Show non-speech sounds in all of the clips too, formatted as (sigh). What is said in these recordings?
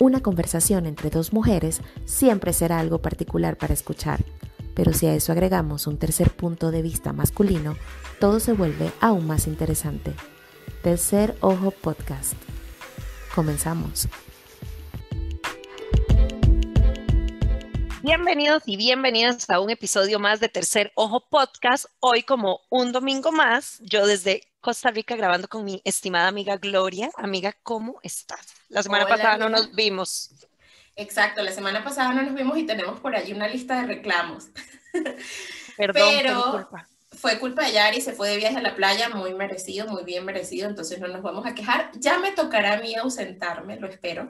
Una conversación entre dos mujeres siempre será algo particular para escuchar, pero si a eso agregamos un tercer punto de vista masculino, todo se vuelve aún más interesante. Tercer Ojo Podcast. Comenzamos. Bienvenidos y bienvenidas a un episodio más de Tercer Ojo Podcast. Hoy como un domingo más, yo desde Costa Rica grabando con mi estimada amiga Gloria. Amiga, ¿cómo estás? La semana pasada no nos vimos. Exacto, la semana pasada no nos vimos y tenemos por allí una lista de reclamos. (laughs) Perdón, Pero culpa. Fue culpa de Yari, se fue de viaje a la playa, muy merecido, muy bien merecido, entonces no nos vamos a quejar. Ya me tocará a mí ausentarme, lo espero.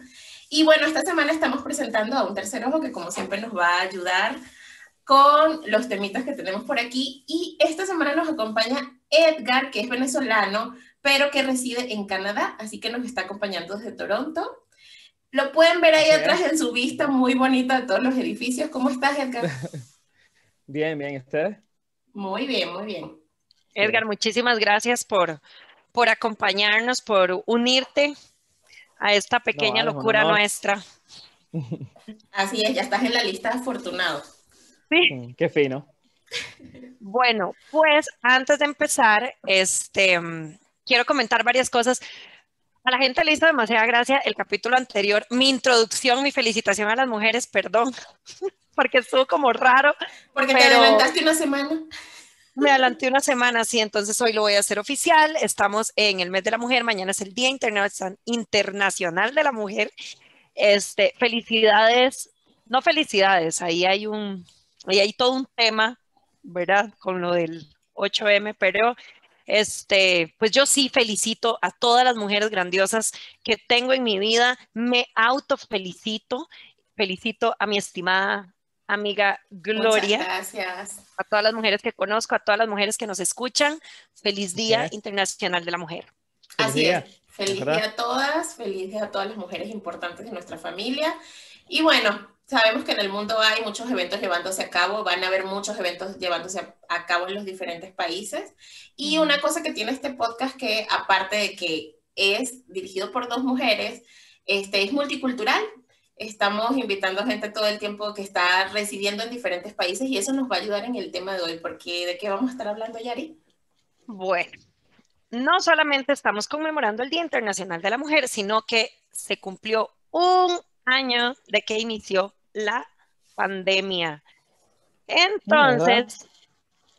Y bueno, esta semana estamos presentando a un tercer ojo que como siempre nos va a ayudar con los temitas que tenemos por aquí. Y esta semana nos acompaña Edgar, que es venezolano, pero que reside en Canadá, así que nos está acompañando desde Toronto. Lo pueden ver ahí atrás en su vista muy bonita de todos los edificios. ¿Cómo estás, Edgar? (laughs) Bien, bien, ¿y ustedes? Muy bien, muy bien. Edgar, muchísimas gracias por, por acompañarnos, por unirte a esta pequeña locura honor. nuestra. (laughs) Así es, ya estás en la lista de afortunados. Sí. Mm, Qué fino. Bueno, pues antes de empezar, este, quiero comentar varias cosas. A la gente le hizo demasiada gracia el capítulo anterior, mi introducción, mi felicitación a las mujeres, perdón, (laughs) porque estuvo como raro. Porque te Pero- adelantaste una semana. Me adelanté una semana, sí, entonces hoy lo voy a hacer oficial. Estamos en el mes de la mujer, mañana es el Día Interna- Internacional de la Mujer. Este, felicidades, no felicidades, ahí hay un, ahí hay todo un tema, ¿verdad? Con lo del 8M, pero este, pues yo sí felicito a todas las mujeres grandiosas que tengo en mi vida, me autofelicito, felicito a mi estimada amiga Gloria Muchas gracias. a todas las mujeres que conozco, a todas las mujeres que nos escuchan. Feliz Día. Internacional de la Mujer. Feliz Así día. es. Feliz ¿verdad? día a todas, feliz día a todas las mujeres importantes de nuestra familia. Y bueno, sabemos que en el mundo hay muchos eventos llevándose a cabo, van a haber muchos eventos llevándose a, cabo en los diferentes países. Y una cosa que tiene este podcast que aparte de que es dirigido por dos mujeres, este es multicultural. Estamos invitando a gente todo el tiempo que está residiendo en diferentes países y eso nos va a ayudar en el tema de hoy, porque ¿de qué vamos a estar hablando, Yari? Bueno, no solamente estamos conmemorando el Día Internacional de la Mujer, sino que se cumplió un año de que inició la pandemia. Entonces,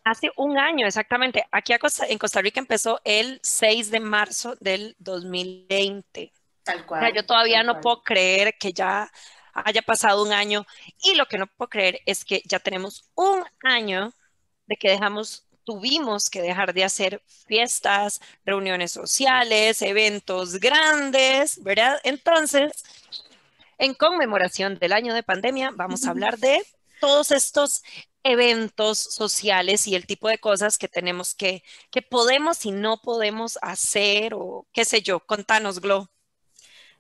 hace un año exactamente, aquí a Costa- en Costa Rica empezó el 6 de marzo del 2020. Tal O cual. sea, yo todavía no cual. puedo creer que ya haya pasado un año y lo que no puedo creer es que ya tenemos un año de que dejamos, tuvimos que dejar de hacer fiestas, reuniones sociales, eventos grandes, ¿verdad? Entonces, en conmemoración del año de pandemia, vamos a hablar de todos estos eventos sociales y el tipo de cosas que tenemos que, que podemos y no podemos hacer o qué sé yo. Contanos, Glo.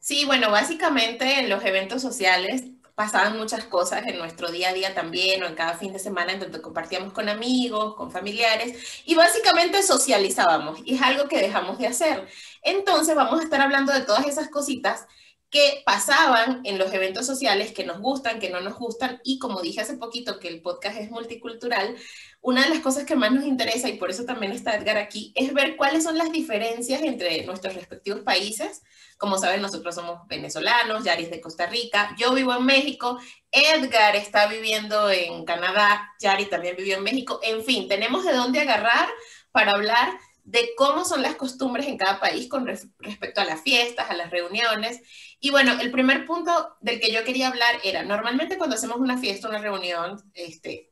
Sí, bueno, básicamente en los eventos sociales pasaban muchas cosas en nuestro día a día también, o en cada fin de semana en donde compartíamos con amigos, con familiares, y básicamente socializábamos, y es algo que dejamos de hacer. Entonces vamos a estar hablando de todas esas cositas que pasaban en los eventos sociales que nos gustan, que no nos gustan, y como dije hace poquito que el podcast es multicultural, una de las cosas que más nos interesa, y por eso también está Edgar aquí, es ver cuáles son las diferencias entre nuestros respectivos países. Como saben, nosotros somos venezolanos, Yari es de Costa Rica, yo vivo en México, Edgar está viviendo en Canadá, Yari también vivió en México, en fin, tenemos de dónde agarrar para hablar de cómo son las costumbres en cada país con res- respecto a las fiestas, a las reuniones. Y bueno, el primer punto del que yo quería hablar era, normalmente cuando hacemos una fiesta, una reunión, este,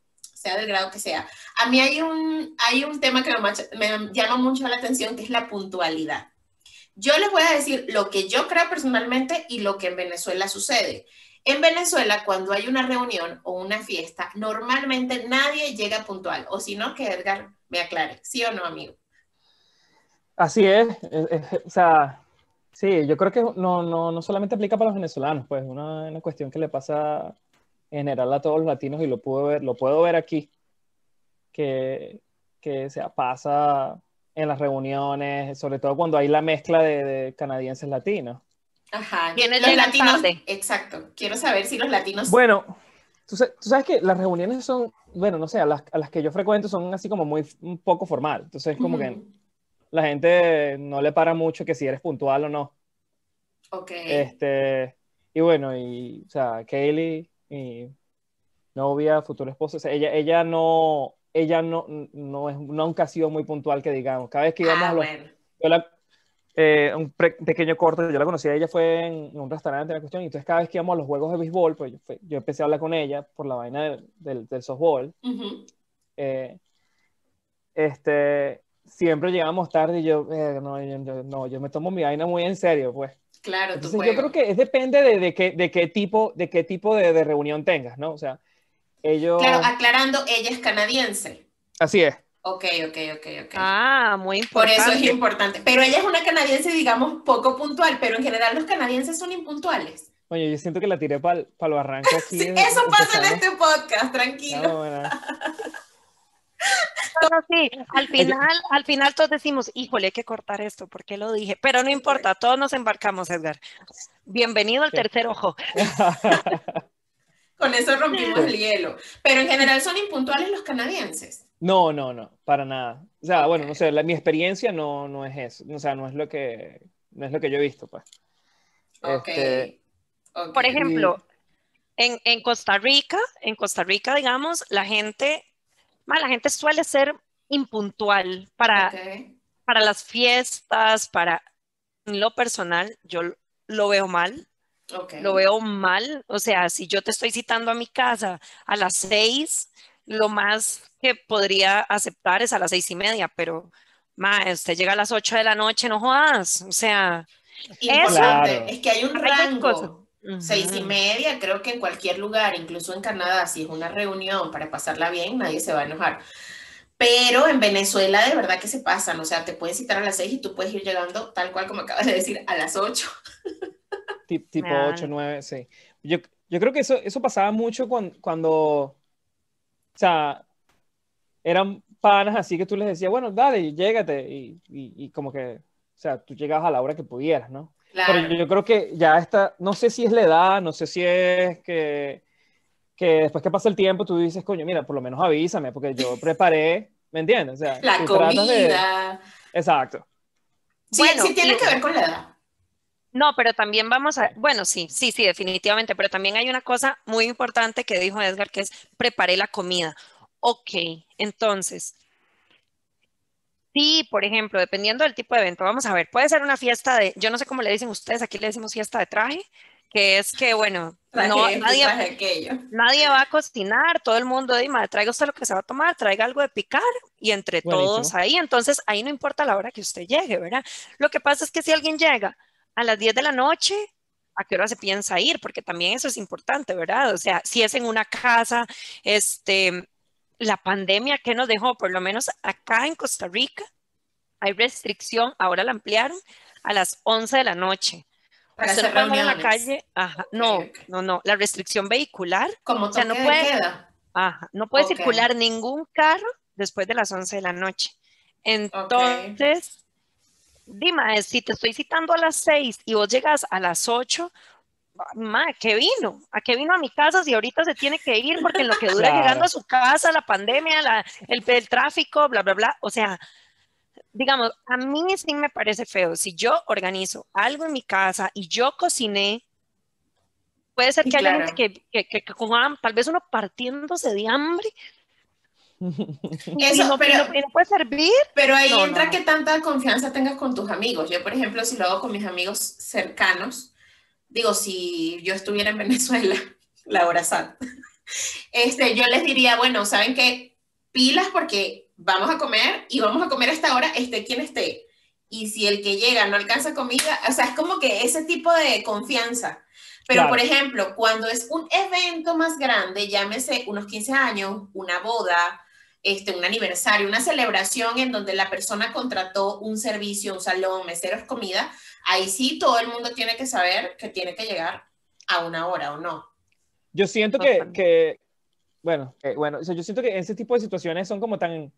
del grado que sea, a mí hay un, hay un tema que me, llama mucho la atención, que es la puntualidad. Yo les voy a decir lo que yo creo personalmente y lo que en Venezuela sucede. En Venezuela, cuando hay una reunión o una fiesta, normalmente nadie llega puntual, o si no, que Edgar me aclare, ¿sí o no, amigo? Así es- o sea, sí, yo creo que no, no, no solamente aplica para los venezolanos, pues una, una cuestión que le pasa en general a todos los latinos y lo puedo ver, lo puedo ver aquí, que, que se pasa en las reuniones, sobre todo cuando hay la mezcla de, de canadienses latinos. Ajá. ¿Quiénes los latinos, tarde? exacto. Quiero saber si los latinos. Bueno, tú, tú sabes que las reuniones son, bueno, no sé, a las, a las que yo frecuento son así como muy un poco formal. Entonces, como que Ujú. la gente no le para mucho que si eres puntual o no. Ok. Este, y bueno, y, o sea, Kaylee, mi novia, futura esposa, o sea, ella, ella no, ella no, no es, nunca ha sido muy puntual que digamos. Cada vez que íbamos ah, a los, bueno. yo la- eh, un pre- pequeño corto, yo la conocí a ella fue en, en un restaurante, la cuestión, y entonces cada vez que íbamos a los juegos de béisbol, pues yo, yo empecé a hablar con ella por la vaina del, del, del softball. Eh, este, siempre llegábamos tarde y yo, eh, no, yo, yo- no, yo me tomo mi vaina muy en serio, pues. Claro, tu Entonces yo juego. creo que es depende de, de qué, de qué tipo, de qué tipo de, de reunión tengas, ¿no? O sea, ellos... Claro, aclarando, ella es canadiense. Así es. Ok, ok, ok, ok. Ah, muy Por importante. eso es importante. Pero ella es una canadiense, digamos, poco puntual, pero en general los canadienses son impuntuales. Oye, yo siento que la tiré para el barranco (laughs) aquí. Sí, eso pasa en este podcast, tranquilo. No, bueno. (laughs) No, sí, al final, al final todos decimos, híjole, hay que cortar esto, ¿por qué lo dije? Pero no importa, todos nos embarcamos, Edgar. Bienvenido al Sí. tercer ojo. (laughs) Con eso rompimos el hielo. Pero en general son impuntuales los canadienses. No, no, no, para nada. O sea, bueno, no sé, la- mi experiencia no, no es eso. O sea, no es lo que, no es lo que yo he visto, pues. Ok. Este. Por ejemplo, en, en Costa Rica, en Costa Rica, digamos, la gente, ma, la gente suele ser impuntual para, para las fiestas, para en lo personal, yo lo veo mal. Lo veo mal, o sea, si yo te estoy citando a mi casa a las seis, lo más que podría aceptar es a las seis y media, pero ma, usted llega a las ocho de la noche, no jodas, o sea, Claro. es que hay un Hay Seis y media, creo que en cualquier lugar, incluso en Canadá, si es una reunión para pasarla bien, nadie se va a enojar. Pero en Venezuela de verdad que se pasan, o sea, te pueden citar a las seis y tú puedes ir llegando tal cual como acabas de decir, a las ocho. ti- (laughs) tipo. 8, 9, sí. Yo, yo creo que eso, eso pasaba mucho cuando, cuando, o sea, eran panas así que tú les decías, bueno, dale, llégate, y, y, y como que, o sea, tú llegabas a la hora que pudieras, ¿no? Claro. Pero yo, creo que ya está, no sé si es la edad, no sé si es que, que después que pasa el tiempo tú dices, coño, mira, por lo menos avísame, porque yo (laughs) preparé, ¿me entiendes? O sea, La de- comida. Exacto. Sí, Bueno, sí tiene y- que ver con la edad. No, pero también vamos a, bueno, sí, sí, sí, definitivamente, pero también hay una cosa muy importante que dijo Edgar, que es preparé la comida. Ok, entonces, sí, por ejemplo, dependiendo del tipo de evento, vamos a ver, puede ser una fiesta de, yo no sé cómo le dicen ustedes, aquí le decimos fiesta de traje, que es que, bueno, Traje no, nadie, traje nadie va a cocinar, todo el mundo dice, "Madre, traiga usted lo que se va a tomar, traiga algo de picar y entre todos ahí, entonces ahí no importa la hora que usted llegue, ¿verdad? Lo que pasa es que si alguien llega a las 10 de la noche, ¿a qué hora se piensa ir? Porque también eso es importante, ¿verdad? O sea, si es en una casa, este, la pandemia que nos dejó, por lo menos acá en Costa Rica, hay restricción, ahora la ampliaron a las 11 de la noche. Para Usted no puede en la calle, ajá, no, no, no, la restricción vehicular Como O sea, no puede- queda. Ajá, no puede circular ningún carro después de las 11 de la noche. Entonces, dime, si te estoy citando a las 6 y vos llegas a las 8, ma, ¿qué vino? ¿A qué vino a mi casa si ahorita se tiene que ir? Porque en lo que dura Claro. llegando a su casa, la pandemia, la- el, el tráfico, bla, bla, bla. O sea, digamos, a mí sí me parece feo. Si yo organizo algo en mi casa y yo cociné, puede ser que haya claro. gente que, que, que- que con ham- tal vez uno partiéndose de hambre (laughs) y Eso, no, pero- no- y no puede servir. Pero ahí No, entra no. que tanta confianza tengas con tus amigos. Yo, por ejemplo, si lo hago con mis amigos cercanos, digo, si yo estuviera en Venezuela, (laughs) la hora SAT, este, yo les diría, bueno, ¿saben qué? Pilas porque vamos a comer y vamos a comer a esta hora, esté quien esté. Y si el que llega no alcanza comida, o sea, es como que ese tipo de confianza. Pero, Claro. por ejemplo, cuando es un evento más grande, llámese unos 15 años, una boda, este, un aniversario, una celebración en donde la persona contrató un servicio, un salón, meseros, comida, ahí sí todo el mundo tiene que saber que tiene que llegar a una hora o no. Yo siento que, bueno, eh, bueno, o sea, yo siento que ese tipo de situaciones son como tan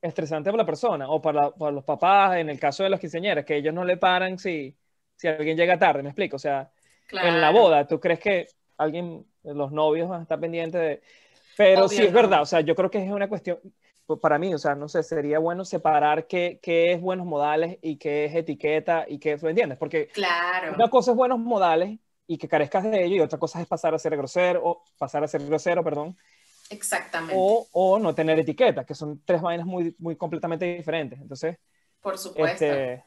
estresantes para la persona o para, los papás, en el caso de las quinceañeras, que ellos no le paran si, si alguien llega tarde, me explico, o sea, en la boda, ¿tú crees que alguien, los novios van a estar pendientes de... Pero sí es verdad, o sea, yo creo que es una cuestión, para mí, o sea, no sé, sería bueno separar qué, qué es buenos modales y qué es etiqueta y qué, ¿me entiendes? Porque claro. una cosa es buenos modales y que carezcas de ello y otra cosa es pasar a ser grosero, o pasar a ser grosero, perdón. Exactamente. O, o no tener etiqueta, que son tres vainas muy, muy completamente diferentes. Entonces, por supuesto. Este,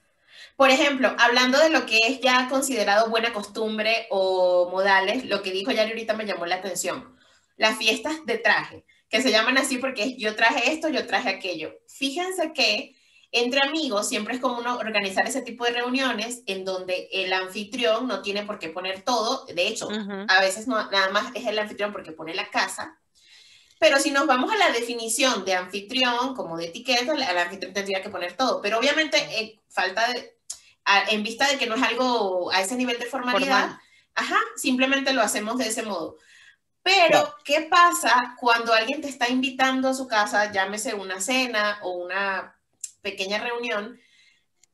por ejemplo, hablando de lo que es ya considerado buena costumbre o modales, lo que dijo Yari ahorita me llamó la atención. Las fiestas de traje, que se llaman así porque yo traje esto, yo traje aquello. Fíjense que entre amigos siempre es común organizar ese tipo de reuniones en donde el anfitrión no tiene por qué poner todo. De hecho, a veces no, nada más es el anfitrión porque pone la casa. Pero si nos vamos a la definición de anfitrión, como de etiqueta, el anfitrión tendría que poner todo. Pero obviamente, en, falta de, en vista de que no es algo a ese nivel de formalidad, ajá, simplemente lo hacemos de ese modo. Pero, ¿qué pasa cuando alguien te está invitando a su casa, llámese una cena o una pequeña reunión,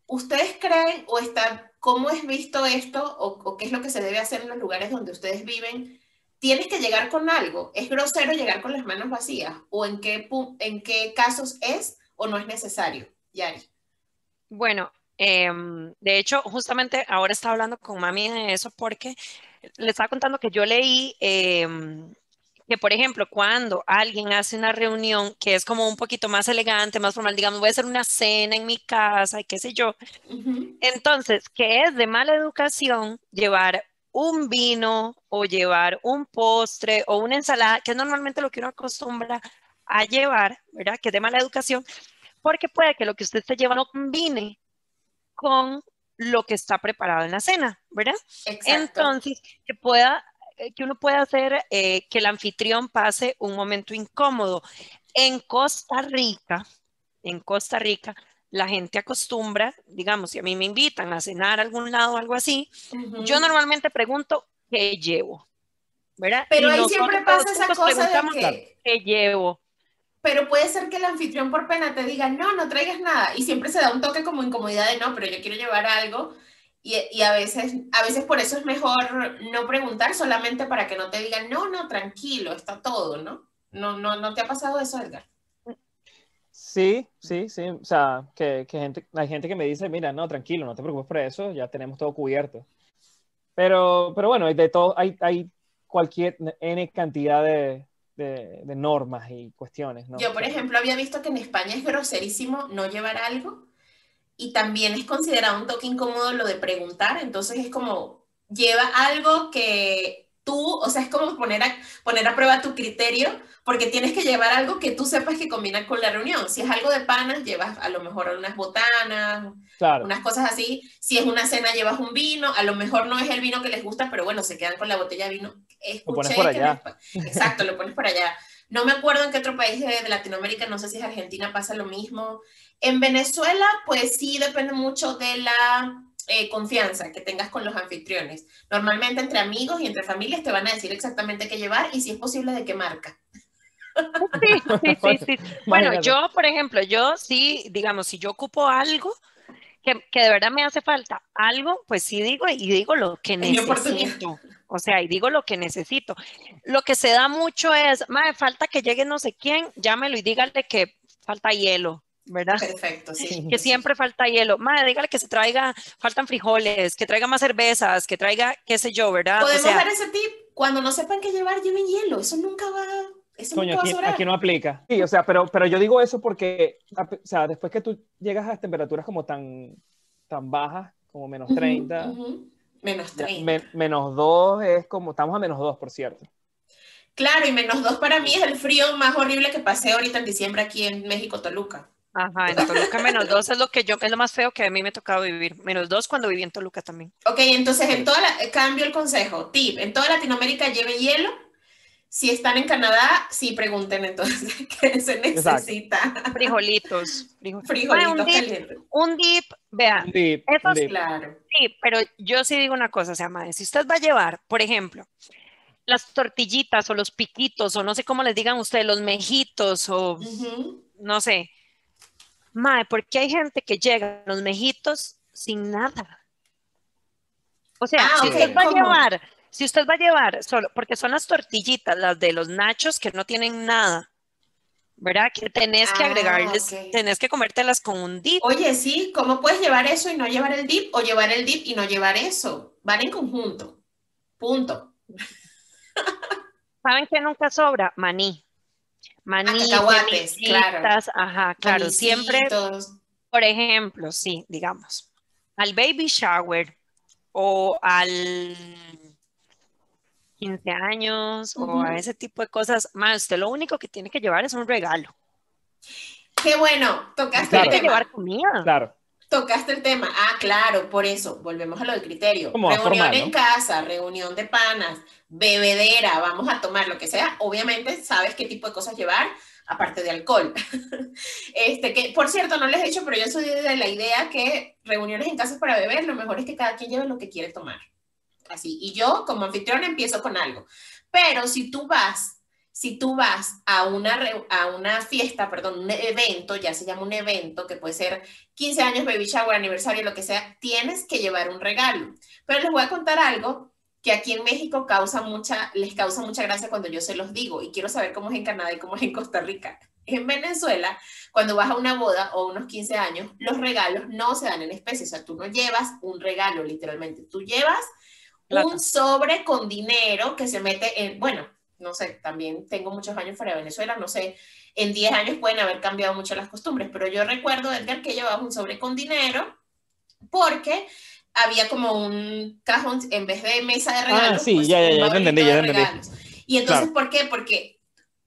¿ustedes creen o está, cómo es visto esto o, qué es lo que se debe hacer en los lugares donde ustedes viven? ¿Tienes que llegar con algo? ¿Es grosero llegar con las manos vacías? ¿O en qué, en qué casos es o no es necesario? Yari. Bueno, em, de hecho, justamente ahora estaba hablando con mami de eso porque le estaba contando que yo leí em, que, por ejemplo, cuando alguien hace una reunión que es como un poquito más elegante, más formal, digamos, voy a hacer una cena en mi casa y qué sé yo, entonces, que es de mala educación llevar un vino o llevar un postre o una ensalada, que es normalmente lo que uno acostumbra a llevar, ¿verdad? Que es de mala educación, porque puede que lo que usted esté llevando combine con lo que está preparado en la cena, ¿verdad? Entonces, que pueda eh, que uno puede hacer eh, que el anfitrión pase un momento incómodo. En Costa Rica, en Costa Rica, la gente acostumbra, digamos, si a mí me invitan a cenar a algún lado o algo así, yo normalmente pregunto qué llevo, ¿verdad? Pero ahí siempre pasa esa cosa de que... ¿Qué llevo? Pero puede ser que el anfitrión por pena te diga, no, no traigas nada, y siempre se da un toque como incomodidad de no, pero yo quiero llevar algo, y, a, veces, a veces por eso es mejor no preguntar solamente para que no te digan, no, no, tranquilo, está todo, ¿no? ¿No, no, no te ha pasado eso, Edgar? Sí, sí, sí. O sea, que, que gente, hay gente que me dice, mira, no, tranquilo, no te preocupes por eso, ya tenemos todo cubierto. Pero, pero bueno, de todo, hay, hay cualquier N cantidad de, de, de normas y cuestiones, ¿no? Yo, por ejemplo, había visto que en España es groserísimo no llevar algo y también es considerado un toque incómodo lo de preguntar, entonces es como lleva algo que tú, o sea, es como poner a, poner a prueba tu criterio, porque tienes que llevar algo que tú sepas que combina con la reunión. Si es algo de panas, llevas a lo mejor unas botanas, unas cosas así. Si es una cena, llevas un vino, a lo mejor no es el vino que les gusta, pero bueno, se quedan con la botella de vino. Escuché lo pones por allá. (laughs) Exacto, lo pones por allá. No me acuerdo en qué otro país de Latinoamérica, no sé si es Argentina pasa lo mismo. En Venezuela, pues sí depende mucho de la eh, confianza que tengas con los anfitriones. Normalmente entre amigos y entre familias te van a decir exactamente qué llevar y si es posible de qué marca. Sí, sí, sí, sí. Bueno, yo, por ejemplo, yo sí, digamos, si yo ocupo algo que, que, de verdad me hace falta, algo, pues sí digo y digo lo que necesito. O sea, y digo lo que necesito. Lo que se da mucho es, madre, falta que llegue no sé quién, llámelo y dígale que falta hielo. ¿verdad? Perfecto, sí. (laughs) Que siempre falta hielo. Madre, dígale que se traiga, faltan frijoles, que traiga más cervezas, que traiga, qué sé yo, ¿verdad? Podemos dar ese tip. Cuando no sepan qué llevar, lleven hielo. Eso nunca va. Eso nunca aquí, aquí no aplica. Sí, o sea, pero, pero yo digo eso porque, o sea, después que tú llegas a temperaturas como tan, tan bajas, como menos 30. Menos 30. menos 2 es como, estamos a menos 2, por cierto. Claro, y menos 2 para mí es el frío más horrible que pasé ahorita en diciembre aquí en México, Toluca. Ajá, en (laughs) Toluca menos dos es lo que yo, es lo más feo que a mí me ha tocado vivir. Menos dos cuando viví en Toluca también. Ok, entonces en toda la, cambio el consejo. Tip, en toda Latinoamérica lleven hielo. Si están en Canadá, sí pregunten entonces (laughs) qué se necesita. Frijolitos. (laughs) Frijolitos un, dip, un dip, vean. Dip, claro. Sí, pero yo sí digo una cosa, se llama, si usted va a llevar, por ejemplo, las tortillitas o los piquitos o no sé cómo les digan ustedes, los mejitos o no sé, Mae, porque hay gente que llega a los mejitos sin nada. O sea, Ah, si usted va a ¿cómo? llevar, si usted va a llevar solo, porque son las tortillitas, las de los nachos que no tienen nada, ¿verdad? Que tenés que Ah, agregarles, tenés que comértelas con un dip. Oye, sí, ¿cómo puedes llevar eso y no llevar el dip? O llevar el dip y no llevar eso. Van en conjunto. Punto. (laughs) ¿Saben qué nunca sobra? Maní. Maní, Ah, cacahuates, claro. ajá, claro, siempre, por ejemplo, sí, digamos, al baby shower o al 15 años o a ese tipo de cosas, más usted lo único que tiene que llevar es un regalo. Qué bueno, tocaste Claro. el tema. llevar comida. Claro. Tocaste el tema. Ah, claro, por eso, volvemos a lo del criterio. Como reunión formal, en ¿no? casa, reunión de panas, bebedera, vamos a tomar lo que sea. Obviamente sabes qué tipo de cosas llevar, aparte de alcohol. (laughs) Este, que, por cierto, no les he dicho, pero yo soy de la idea que reuniones en casa para beber, lo mejor es que cada quien lleve lo que quiere tomar. Así. Y yo, como anfitriona, empiezo con algo. Pero si tú vas si tú vas a una, a una fiesta, perdón, un evento, ya se llama un evento, que puede ser 15 años, baby shower, aniversario, lo que sea, tienes que llevar un regalo. Pero les voy a contar algo que aquí en México causa mucha, les causa mucha gracia cuando yo se los digo y quiero saber cómo es en Canadá y cómo es en Costa Rica. En Venezuela, cuando vas a una boda o unos 15 años, los regalos no se dan en especie, o sea, tú no llevas un regalo literalmente, tú llevas Plata. un sobre con dinero que se mete en, bueno, no sé, también tengo muchos años fuera de Venezuela, no sé, en 10 años pueden haber cambiado mucho las costumbres, pero yo recuerdo, Edgar, que llevaba un sobre con dinero porque había como un cajón, en vez de mesa de regalos, Ah, sí, pues, ya, ya, ya, entendí, ya te entendí. Y entonces, Claro. ¿por qué? Porque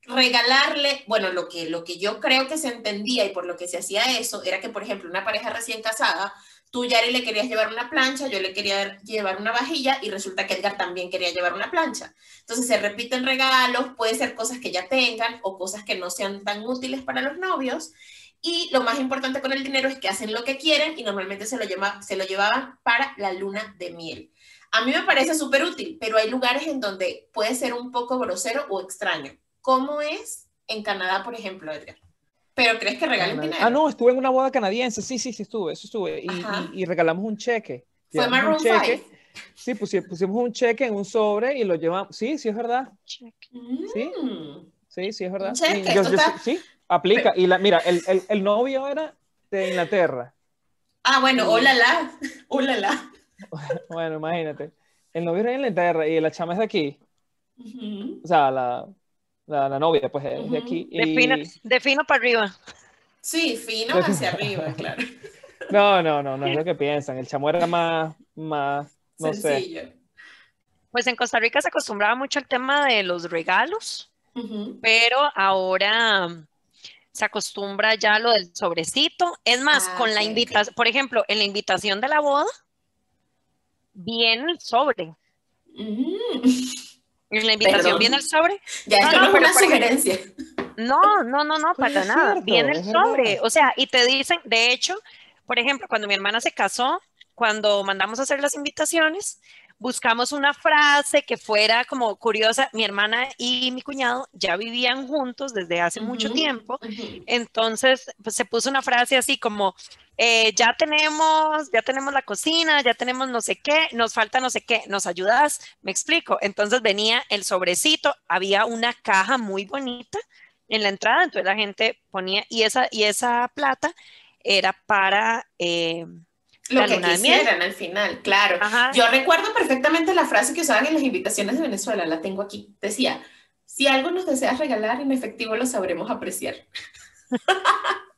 regalarle, bueno, lo que, lo que yo creo que se entendía y por lo que se hacía eso, era que, por ejemplo, una pareja recién casada, tú, Yari, le querías llevar una plancha, yo le quería llevar una vajilla y resulta que Edgar también quería llevar una plancha. Entonces se repiten regalos, puede ser cosas que ya tengan o cosas que no sean tan útiles para los novios. Y lo más importante con el dinero es que hacen lo que quieren y normalmente se lo, lleva, se lo llevaban para la luna de miel. A mí me parece súper útil, pero hay lugares en donde puede ser un poco grosero o extraño. ¿Cómo es en Canadá, por ejemplo, Edgar? ¿Pero crees que regalen dinero? Ah, no, estuve en una boda canadiense, sí, sí, sí estuve, eso estuve. Y, y- y regalamos un cheque. Fue Llevamos Maroon un cheque. 5. Sí, pusi- pusimos un cheque en un sobre y lo llevamos. Sí, sí, es verdad. Sí. Mm. Sí, sí, es verdad. Un cheque, yo- yo- está- sí, aplica. Y la, mira, el, el, el novio era de Inglaterra. Ah, bueno, hola la, (laughs) hola la. (laughs) Bueno, imagínate. El novio era de Inglaterra y la chama es de aquí. Ujú. O sea, la, la, la novia, pues, es de aquí. De Y- fino, de fino para arriba. Sí, fino hacia arriba, (laughs) claro. No, no, no, no es lo que piensan. El chamo era más, más, no sé. Pues en Costa Rica se acostumbraba mucho al tema de los regalos, pero ahora mm, se acostumbra ya a lo del sobrecito. Es más, Ah, con la invitación, por ejemplo, en la invitación de la boda, viene el sobre. Mm. (laughs) En la invitación Perdón. viene el sobre. Ya, No, esto no, no, es una ejemplo- sugerencia. No, no, no, no, para es nada. cierto, Viene el es verdad. sobre. O sea, y te dicen, de hecho, por ejemplo, cuando mi hermana se casó, cuando mandamos a hacer las invitaciones, buscamos una frase que fuera como curiosa. Mi hermana y mi cuñado ya vivían juntos desde hace mucho Ujú. tiempo. Ujú. Entonces, pues se puso una frase así como, eh, ya tenemos, ya tenemos la cocina, ya tenemos no sé qué, nos falta no sé qué, ¿nos ayudas? Me explico. Entonces venía el sobrecito, había una caja muy bonita en la entrada, entonces la gente ponía, y esa, y esa plata era para, eh, Lo que quisieran al final, claro. ajá, Yo recuerdo perfectamente la frase que usaban en las invitaciones de Venezuela, la tengo aquí. Decía, si algo nos deseas regalar en efectivo lo sabremos apreciar. (laughs)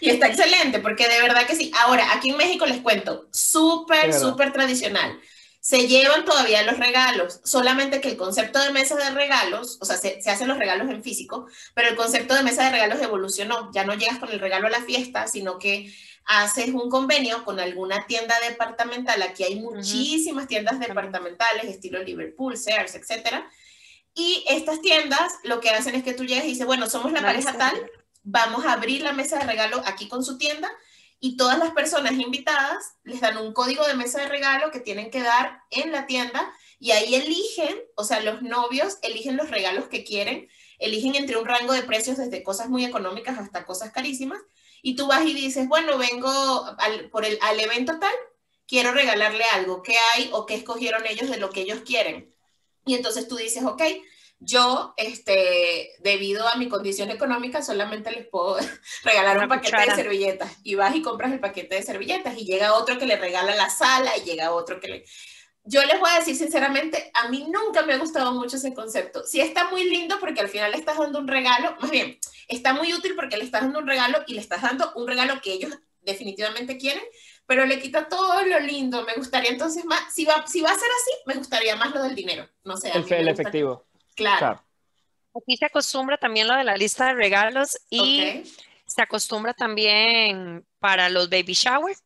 y (laughs) está excelente, porque de verdad que sí. Ahora, aquí en México les cuento, súper, súper tradicional. Se llevan todavía los regalos, solamente que el concepto de mesa de regalos, o sea, se, se hacen los regalos en físico, pero el concepto de mesa de regalos evolucionó. Ya no llegas con el regalo a la fiesta, sino que haces un convenio con alguna tienda departamental. Aquí hay muchísimas tiendas departamentales, estilo Liverpool, Sears, etcétera. Y estas tiendas lo que hacen es que tú llegas y dices, bueno, somos la pareja tal, vamos a abrir la mesa de regalo aquí con su tienda y todas las personas invitadas les dan un código de mesa de regalo que tienen que dar en la tienda y ahí eligen, o sea, los novios eligen los regalos que quieren, eligen entre un rango de precios desde cosas muy económicas hasta cosas carísimas y tú vas y dices, bueno, vengo al, por el, al evento tal, quiero regalarle algo, ¿qué hay o qué escogieron ellos de lo que ellos quieren? Y entonces tú dices, ok, yo, este, debido a mi condición económica, solamente les puedo (laughs) regalar un paquete de servilletas. Y vas y compras el paquete de servilletas y llega otro que le regala la sala y llega otro que le... Yo les voy a decir sinceramente, a mí nunca me ha gustado mucho ese concepto. Sí está muy lindo porque al final le estás dando un regalo, más bien, está muy útil porque le estás dando un regalo y le estás dando un regalo que ellos definitivamente quieren, pero le quita todo lo lindo. Me gustaría entonces más, si va, si va a ser así, me gustaría más lo del dinero. No sé. El, el efectivo. Claro. Aquí se acostumbra también lo de la lista de regalos y se acostumbra también para los baby shower.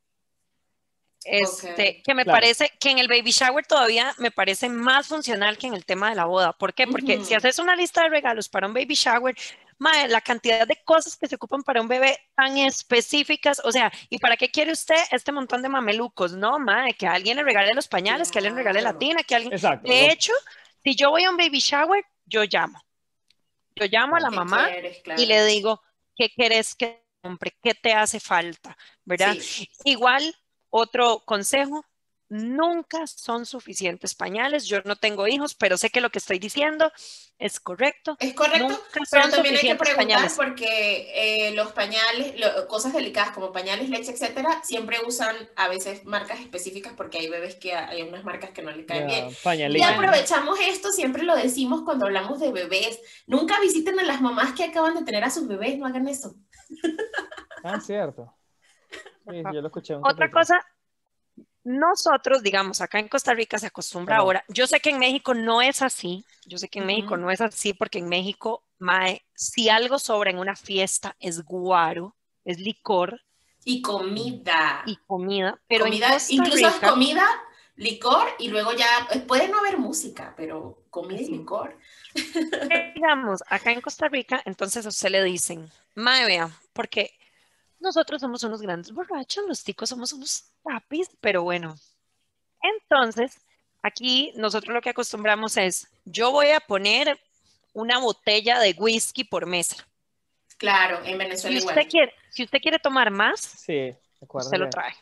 Este, que me parece que en el baby shower todavía me parece más funcional que en el tema de la boda. ¿Por qué? Porque si haces una lista de regalos para un baby shower, la cantidad de cosas que se ocupan para un bebé tan específicas, o sea, ¿y para qué quiere usted este montón de mamelucos? No, madre, que alguien le regale los pañales, que alguien le regale la tina, que alguien... De hecho, si yo voy a un baby shower, yo llamo. Yo llamo a la mamá y le digo, ¿qué quieres que compre? ¿Qué te hace falta? ¿Verdad? Igual, otro consejo, nunca son suficientes pañales. Yo no tengo hijos, pero sé que lo que estoy diciendo es correcto. Es correcto, pero también hay que preguntar porque eh, los pañales, cosas delicadas como pañales, leche, etcétera, siempre usan a veces marcas específicas porque hay bebés que hay unas marcas que no le caen bien. Y aprovechamos esto, siempre lo decimos cuando hablamos de bebés. Nunca visiten a las mamás que acaban de tener a sus bebés, no hagan eso. Ah, cierto. Sí, yo lo escuché. Otra cosa, nosotros, digamos, acá en Costa Rica se acostumbra ahora, yo sé que en México no es así, yo sé que en México no es así porque en México, mae, si algo sobra en una fiesta es guaro, es licor. Y comida. Y comida, pero comida, incluso es comida, licor y luego ya, eh, puede no haber música, pero comida y licor. digamos, acá en Costa Rica, entonces a usted le dicen, mae, vea, porque nosotros somos unos grandes borrachos, los ticos somos unos tapis, pero bueno. Entonces, aquí nosotros lo que acostumbramos es, yo voy a poner una botella de whisky por mesa. Claro, en Venezuela si usted Quiere, si usted quiere tomar más, sí, se lo trae.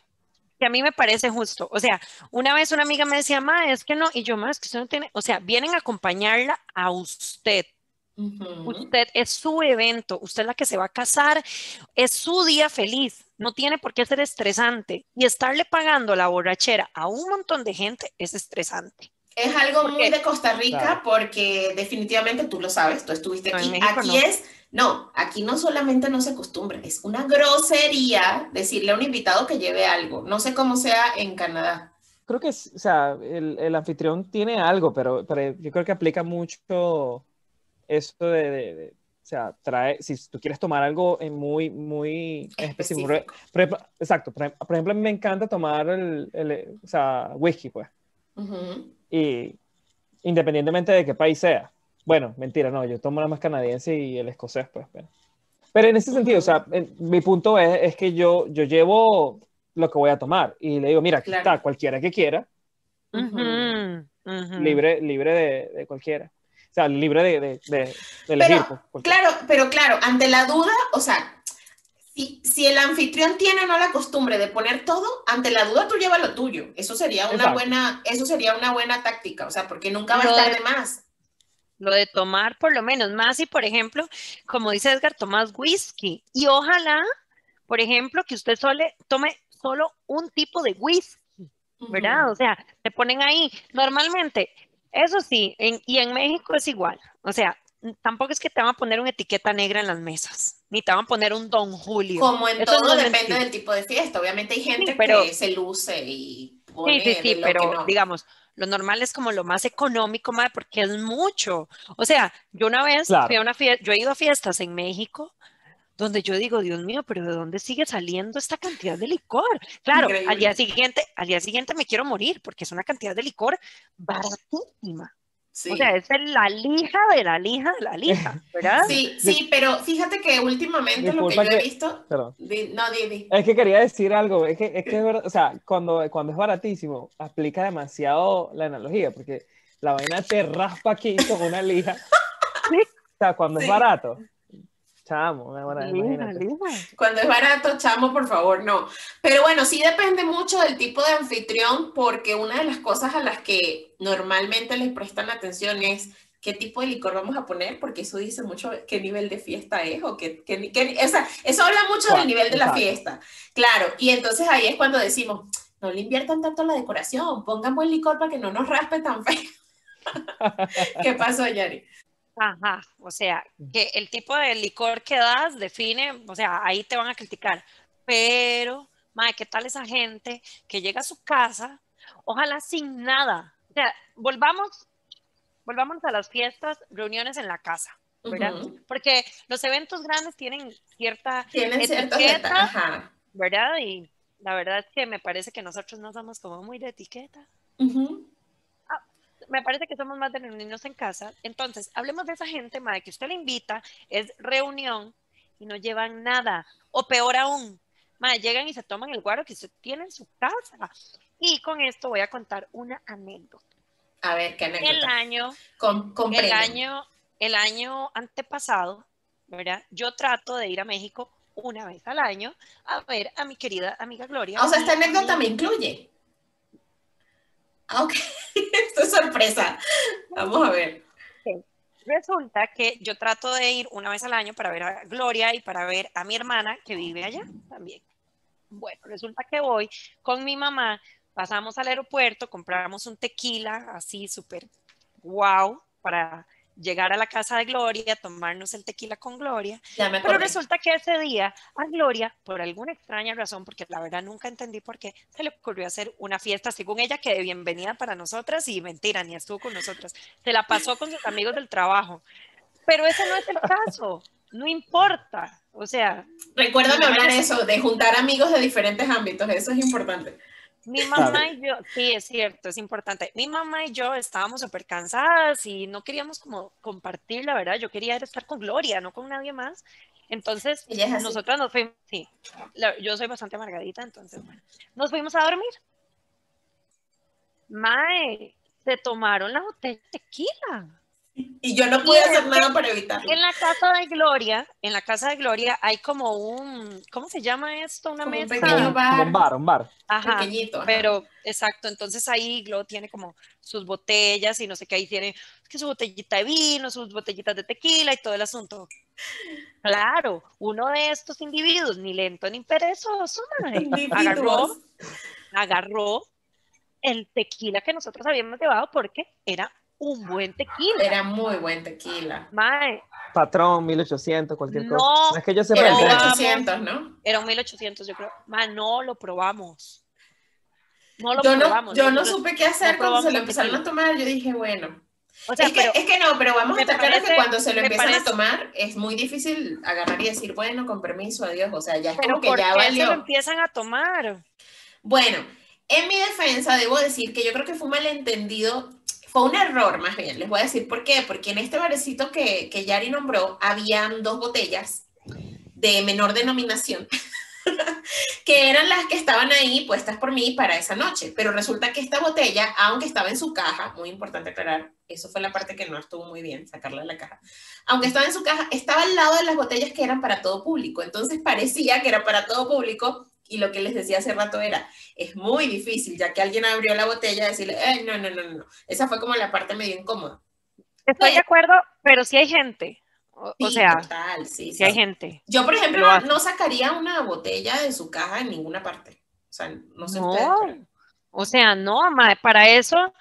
Que a mí me parece justo. O sea, una vez una amiga me decía, ma, es que no, y yo, más que usted no tiene, o sea, vienen a acompañarla a usted. Usted es su evento, usted es la que se va a casar, es su día feliz, no tiene por qué ser estresante. Y estarle pagando la borrachera a un montón de gente es estresante. Es algo muy de Costa Rica porque definitivamente tú lo sabes, tú estuviste aquí. aquí es, no, aquí no solamente no se acostumbra, es una grosería decirle a un invitado que lleve algo. No sé cómo sea en Canadá. Creo que, o sea, el, el anfitrión tiene algo, pero, pero yo creo que aplica mucho eso de, o sea, trae, si tú quieres tomar algo muy, muy específico. exacto, por, ejemplo, a mí me encanta tomar el, el o sea, whisky, pues. Y independientemente de qué país sea. Bueno, mentira, no, yo tomo la más canadiense y el escocés, pues. Pero, en ese sentido, o sea, mi punto es, es, que yo, yo llevo lo que voy a tomar y le digo, mira, aquí está, cualquiera que quiera. Libre, libre de, de cualquiera. O sea, libre de, de, de, elegir. Pues, claro, pero claro, ante la duda, o sea, si, si, el anfitrión tiene no la costumbre de poner todo, ante la duda tú lleva lo tuyo. Eso sería una buena, eso sería una buena táctica, o sea, porque nunca va a estar de, más. Lo de tomar por lo menos más y, por ejemplo, como dice Edgar, tomas whisky. Y ojalá, por ejemplo, que usted solo, tome solo un tipo de whisky, ¿verdad? O sea, te ponen ahí, normalmente eso sí, y en México es igual. O sea, tampoco es que te van a poner una etiqueta negra en las mesas, ni te van a poner un Don Julio. Como en todo depende del tipo de fiesta. Obviamente hay gente que se luce y pone Sí, sí, sí, pero digamos, lo normal es como lo más económico, más porque es mucho. O sea, yo una vez fui a una fiesta, yo he ido a fiestas en México donde yo digo, Dios mío, pero ¿de dónde sigue saliendo esta cantidad de licor? Claro, al día siguiente, al día siguiente me quiero morir porque es una cantidad de licor baratísima. O sea, es la lija de la lija de la lija, (laughs) ¿verdad? Sí, sí, pero fíjate que últimamente lo que yo he visto. no, Didi. Es que quería decir algo, es que es, que es verdad, o sea, cuando, cuando es baratísimo, aplica demasiado la analogía, porque la vaina te raspa aquí con una lija. (laughs) O sea, cuando es barato, Chamo, ahora, imagínate. Cuando es barato, chamo, por favor, no. Pero bueno, sí depende mucho del tipo de anfitrión, porque una de las cosas a las que normalmente les prestan atención es qué tipo de licor vamos a poner, porque eso dice mucho qué nivel de fiesta es, o qué, qué, qué o sea, eso habla mucho del nivel de la fiesta. Claro, y entonces ahí es cuando decimos, no le inviertan tanto la decoración, pongan buen licor para que no nos raspe tan feo. (laughs) ¿Qué pasó, Yari? Ajá, o sea, que el tipo de licor que das define, o sea, ahí te van a criticar, pero, madre, ¿qué tal esa gente que llega a su casa, ojalá sin nada? O sea, volvamos volvamos a las fiestas, reuniones en la casa, ¿verdad? Porque los eventos grandes tienen cierta tienen etiqueta, ¿verdad? Y la verdad es que me parece que nosotros no somos como muy de etiqueta. Ah, me parece que somos más de reunirnos en casa. Entonces, hablemos de esa gente, madre, que usted le invita, es reunión y no llevan nada. O peor aún, madre, llegan y se toman el guaro que usted tiene en su casa. Y con esto voy a contar una anécdota. A ver, ¿qué anécdota? El año, el año, el año antepasado, ¿verdad? Yo trato de ir a México una vez al año a ver a mi querida amiga Gloria. O sea, esta anécdota me incluye. Ah, ok, esto es sorpresa. Vamos a ver. Resulta que yo trato de ir una vez al año para ver a Gloria y para ver a mi hermana que vive allá también. Bueno, resulta que voy con mi mamá pasamos al aeropuerto, compramos un tequila así súper wow para llegar a la casa de Gloria, tomarnos el tequila con Gloria. Pero resulta que ese día a Gloria, por alguna extraña razón, porque la verdad nunca entendí por qué, se le ocurrió hacer una fiesta, según ella, que de bienvenida para nosotras y mentira, ni estuvo con nosotras. Se la pasó con sus amigos del trabajo. Pero ese no es el caso, no importa. O sea... Recuérdame hablar eso, de juntar amigos de diferentes ámbitos, eso es importante. Mi (laughs) mamá y yo, sí, es cierto, es importante. Mi mamá y yo estábamos súper cansadas y no queríamos como compartir, la verdad. Yo quería estar con Gloria, no con nadie más. Entonces, nosotras nos fuimos, sí, yo soy bastante amargadita, entonces, bueno, nos fuimos a dormir. Mae, se tomaron la botella de tequila. Y yo no pude hacer nada para evitarlo. En la casa de Gloria, en la casa de Gloria hay como un, ¿cómo se llama esto? Una mesa. Un pequeño bar. Un bar, un bar. Ajá. Pequeñito. Pero, exacto, entonces ahí Glo tiene como sus botellas y no sé qué, ahí tiene que su botellita de vino, sus botellitas de tequila y todo el asunto. Claro, uno de estos individuos, ni lento ni perezoso, agarró, agarró el tequila que nosotros habíamos llevado porque era un buen tequila. Era muy buen tequila. Mae. Patrón, 1800, cualquier no, cosa. es que yo Era 1800, ¿no? Era un 1800, yo creo. Mae, no lo probamos. No lo yo probamos. No, yo no supe qué hacer cuando se lo empezaron a tomar. Yo dije, bueno. O sea, es, que, es, que, no, pero vamos a estar claros que cuando se lo empiezan a tomar es muy difícil agarrar y decir, bueno, con permiso, adiós. O sea, ya es como que ¿por ya qué valió. se lo empiezan a tomar? Bueno, en mi defensa debo decir que yo creo que fue un malentendido fue un error, más bien. Les voy a decir por qué. Porque en este barecito que, que Yari nombró, habían dos botellas de menor denominación, (laughs) que eran las que estaban ahí puestas por mí para esa noche. Pero resulta que esta botella, aunque estaba en su caja, muy importante aclarar, eso fue la parte que no estuvo muy bien, sacarla de la caja, aunque estaba en su caja, estaba al lado de las botellas que eran para todo público. Entonces parecía que era para todo público y lo que les decía hace rato era, es muy difícil, ya que alguien abrió la botella, decirle, eh, no, no, no, no. Esa fue como la parte medio incómoda. Estoy de acuerdo, pero si hay gente. O, sea, sí, si hay gente. Yo, por ejemplo, no sacaría una botella de su caja en ninguna parte. O sea, no sé no. O sea, no, para eso,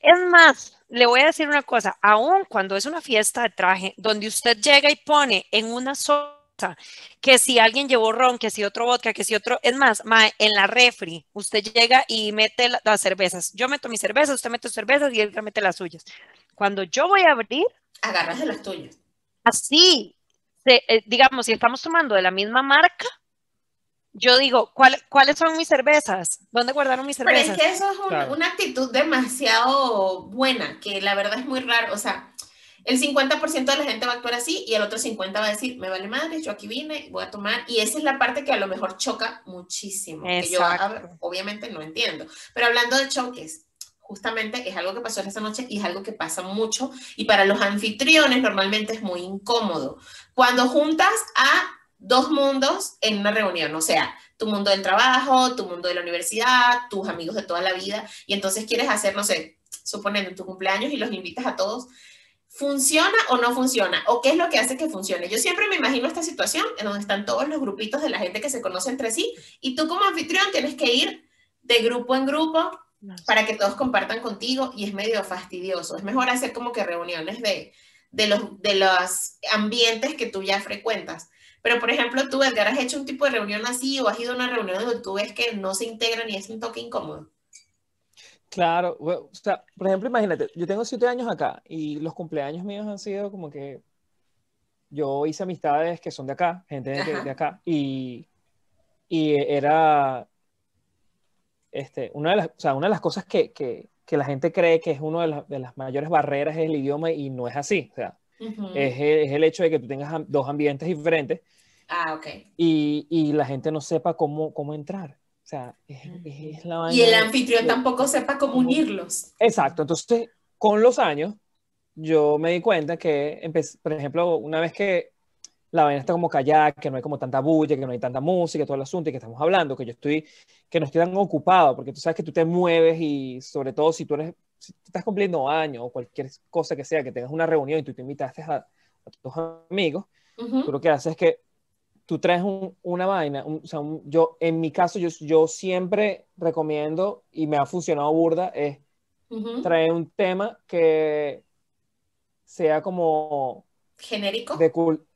es más, le voy a decir una cosa, aún cuando es una fiesta de traje, donde usted llega y pone en una sola que si alguien llevó ron, que si otro vodka, que si otro, es más, en la refri, usted llega y mete las cervezas. Yo meto mis cervezas, usted mete sus cervezas y él mete las suyas. Cuando yo voy a abrir, agarras de las tuyas. Así, eh, digamos, si estamos tomando de la misma marca, yo digo, ¿cuáles son mis cervezas? ¿Dónde guardaron mis cervezas? Pero es que eso es una actitud demasiado buena, que la verdad es muy raro. O sea, el 50% de la gente va a actuar así y el otro 50% va a decir, me vale madre, yo aquí vine, voy a tomar. Y esa es la parte que a lo mejor choca muchísimo. Que yo obviamente no entiendo. Pero hablando de choques, justamente es algo que pasó esta noche y es algo que pasa mucho y para los anfitriones normalmente es muy incómodo. Cuando juntas a dos mundos en una reunión, o sea, tu mundo del trabajo, tu mundo de la universidad, tus amigos de toda la vida, y entonces quieres hacer, no sé, suponiendo tu cumpleaños y los invitas a todos, ¿funciona o no funciona? ¿O qué es lo que hace que funcione? Yo siempre me imagino esta situación en donde están todos los grupitos de la gente que se conoce entre sí y tú como anfitrión tienes que ir de grupo en grupo para que todos compartan contigo y es medio fastidioso. Es mejor hacer como que reuniones de, de, los, de los ambientes que tú ya frecuentas. Pero, por ejemplo, tú, Edgar, ¿has hecho un tipo de reunión así o has ido a una reunión donde tú ves que no se integran y es un toque incómodo? Claro, o sea, por ejemplo, imagínate, yo tengo siete años acá y los cumpleaños míos han sido como que yo hice amistades que son de acá, gente de, acá, y, y, era este, una, de las, o sea, una de las cosas que, que, que, la gente cree que es una de, de, las mayores barreras es el idioma y no es así. O sea, es, es, el hecho de que tú tengas dos ambientes diferentes Ah, ok. Y, y la gente no sepa cómo, cómo entrar. O sea, es, es la Y el anfitrión tampoco sepa cómo unirlos. Exacto. Entonces, con los años, yo me di cuenta que, empecé, por ejemplo, una vez que la vaina está como callada, que no hay como tanta bulla, que no hay tanta música, todo el asunto, y que estamos hablando, que yo estoy, que no estoy tan ocupado, porque tú sabes que tú te mueves y sobre todo si tú eres, si tú estás cumpliendo años o cualquier cosa que sea, que tengas una reunión y tú te invitaste a, a tus amigos, uh -huh. tú lo que haces es que tú traes un, una vaina, un, o sea, un, yo, en mi caso, yo, yo siempre recomiendo, y me ha funcionado burda, es uh -huh. traer un tema que sea como... ¿Genérico? De cul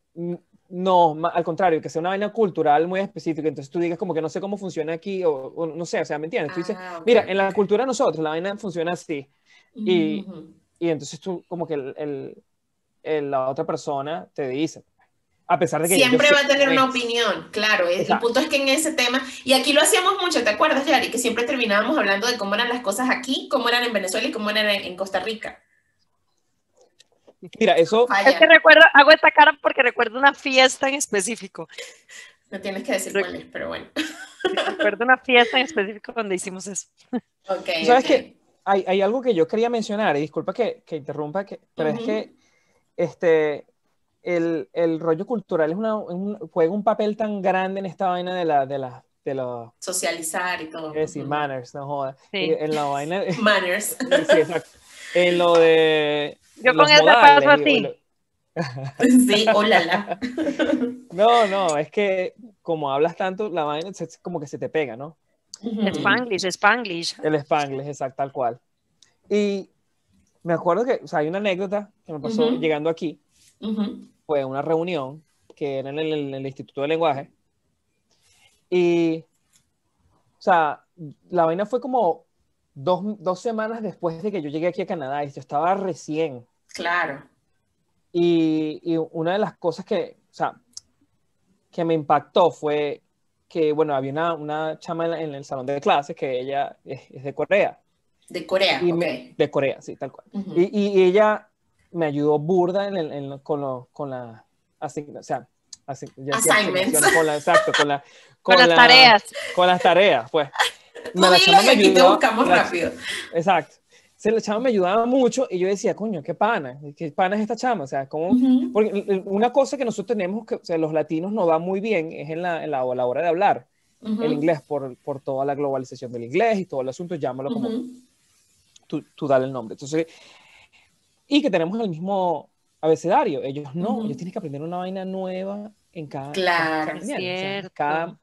no, al contrario, que sea una vaina cultural muy específica, entonces tú digas como que no sé cómo funciona aquí, o, o no sé, o sea, ¿me entiendes? Tú dices, ah, okay. mira, en la cultura de nosotros la vaina funciona así, y, uh -huh. y entonces tú como que el, el, el, la otra persona te dice, a pesar de que siempre va a tener una opinión, claro. Exacto. El punto es que en ese tema, y aquí lo hacíamos mucho, ¿te acuerdas, Yari? Que siempre terminábamos hablando de cómo eran las cosas aquí, cómo eran en Venezuela y cómo eran en Costa Rica. Mira, eso. Es que recuerdo, hago esta cara porque recuerdo una fiesta en específico. No tienes que decir cuál es, pero bueno. Recuerdo una fiesta en específico donde hicimos eso. (laughs) Ok. ¿Sabes okay. qué? Hay, hay, algo que yo quería mencionar, y disculpa que, que interrumpa, que, pero uh -huh. es que este, el, el rollo cultural es una, un, juega un papel tan grande en esta vaina de la, de la, de la socializar y todo. Es decir, manners, no jodas. Sí. En la vaina. (laughs) Manners. (laughs) Sí, exacto. En lo de. Yo con ese paso así. sí, hola. La. (laughs) No, no, es que como hablas tanto, la vaina es como que se te pega, ¿no? Spanglish, Spanglish. El Spanglish, exacto, tal cual. Y me acuerdo que, o sea, hay una anécdota que me pasó uh -huh. llegando aquí. Uh -huh. Fue una reunión que era en el, en el, Instituto de Lenguaje. Y, o sea, la vaina fue como dos, dos, semanas después de que yo llegué aquí a Canadá y yo estaba recién. Claro. Y, y una de las cosas que, o sea, que me impactó fue que, bueno, había una, una chama en, en, el salón de clases que ella es, es de Corea. De Corea, y okay. me, De Corea, sí, tal cual. Uh -huh. y, y, ella me ayudó burda en, el, en con, lo, con la asignación, o sea, así, assignments. Con la, exacto, con, la, (laughs) con, con las la, tareas. Con las tareas, pues. Me la chama me ayudó, te buscamos rápido. Exacto. Se la chama me ayudaba mucho y yo decía, coño, qué pana, qué pana es esta chama, o sea, como, uh -huh. porque una cosa que nosotros tenemos que, o sea, los latinos nos va muy bien es en la, en la, la hora de hablar uh -huh. el inglés por, por toda la globalización del inglés y todo el asunto, llámalo como, uh -huh. tú, tú dale el nombre. Entonces, y que tenemos el mismo abecedario. Ellos no, uh -huh. ellos tienen que aprender una vaina nueva en cada. Claro, cada, o sea, cada,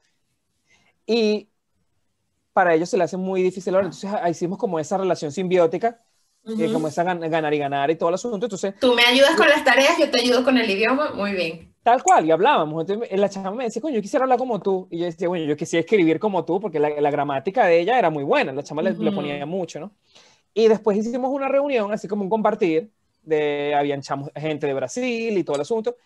y para ellos se le hace muy difícil ahora. Entonces hicimos como esa relación simbiótica, uh -huh. como esa gan ganar y ganar y todo el asunto. Entonces, tú me ayudas con las tareas, yo te ayudo con el idioma, muy bien. Tal cual, y hablábamos. Entonces la chama me decía, coño, yo quisiera hablar como tú. Y yo decía, bueno, yo quisiera escribir como tú, porque la, la gramática de ella era muy buena. La chama uh -huh. le, le ponía mucho, ¿no? Y después hicimos una reunión, así como un compartir, de, habían chamos, gente de Brasil y todo el asunto.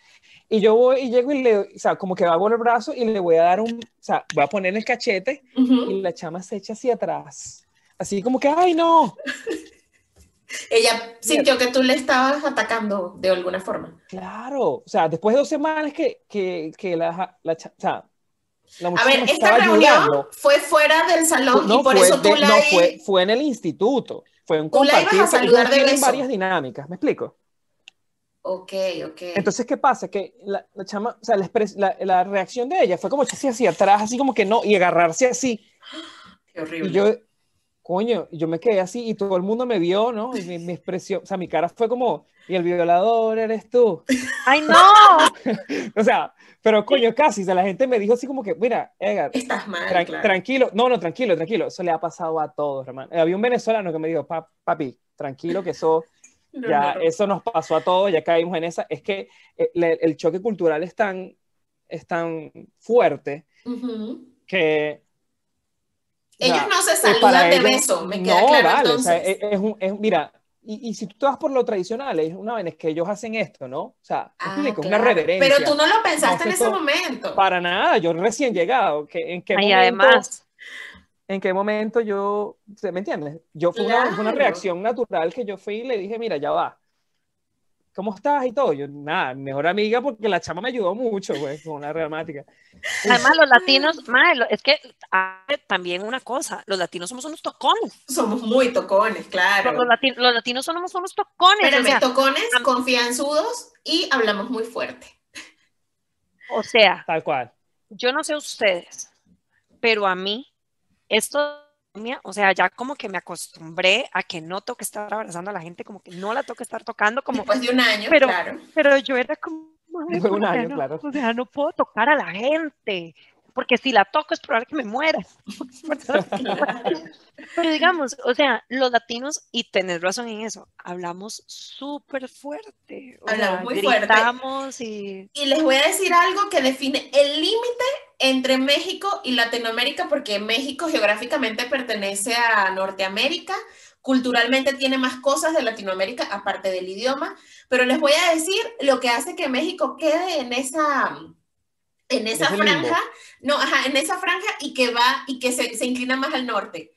Y yo voy y llego y le, o sea, como que hago el brazo y le voy a dar un, o sea, voy a poner el cachete uh -huh. y la chama se echa hacia atrás. Así como que, ay, no. (laughs) Ella sintió que tú le estabas atacando de alguna forma. Claro, o sea, después de dos semanas que, que, que la, la, o sea, a ver, esta reunión ayudando. fue fuera del salón no, y por eso tú de, la... No, fue, fue en el instituto. Fue un compartir. ellos tienen varias dinámicas, ¿me explico? Ok, ok. Entonces, ¿qué pasa? Que la, la chama, o sea, la, la- la reacción de ella fue como echarse hacia atrás, así como que no, y agarrarse así. Qué horrible. Y yo, coño, yo me quedé así y todo el mundo me vio, ¿no? Y mi, mi expresión, o sea, mi cara fue como, y el violador eres tú. (laughs) ¡Ay, no! (laughs) O sea, pero coño, casi, o sea, la gente me dijo así como que, mira, Edgar, Estás mal, tran- claro. tranquilo, no, no, tranquilo, tranquilo, eso le ha pasado a todos, hermano. Había un venezolano que me dijo, "Pa- papi, tranquilo, que eso, (laughs) No, ya, no, eso nos pasó a todos, ya caímos en esa. Es que eh, le- el choque cultural es tan, es tan fuerte Ujú. que... o Ellos sea, no se eh, saludan de ellos- beso, me queda no, claro vale, o sea, entonces. es, es un, es- mira, y, y si tú te vas por lo tradicional, es una vez que ellos hacen esto, ¿no? O sea, ¿me Ah, explico? Es claro. una reverencia. Pero tú no lo pensaste en No ese momento. Para nada, yo recién llegado, que, ¿en qué Y momento, además, en qué momento yo, ¿me entiendes? Yo fue una, fue una Claro. reacción natural que yo fui y le dije, mira, ya va. ¿Cómo estás? Y todo. Yo, nada, mejor amiga porque la chama me ayudó mucho, güey, con una gramática. (laughs) además los latinos, lo- es que ah, también una cosa, los latinos somos unos tocones. Somos muy tocones, claro. Los, lati- los latinos somos unos tocones. Espérame, o sea, tocones, confianzudos y hablamos muy fuerte. o sea, Tal cual. yo no sé ustedes, pero a mí, esto, o sea, ya como que me acostumbré a que no tengo que estar abrazando a la gente, como que no la tengo que estar tocando, como, Después de un año, Pero- claro. pero yo era como, "Ay, Fue un ¿por qué año, no? claro. O sea, no puedo tocar a la gente, porque si la toco es probable que me muera. (laughs) Pero digamos, o sea, los latinos, y tenés razón en eso, hablamos súper fuerte. O Hablamos sea, muy fuerte. gritamos y... Y les voy a decir algo que define el límite entre México y Latinoamérica, porque México geográficamente pertenece a Norteamérica, culturalmente tiene más cosas de Latinoamérica aparte del idioma, pero les voy a decir lo que hace que México quede en esa en esa franja, no, ajá, en esa franja y que va y que se, se inclina más al norte.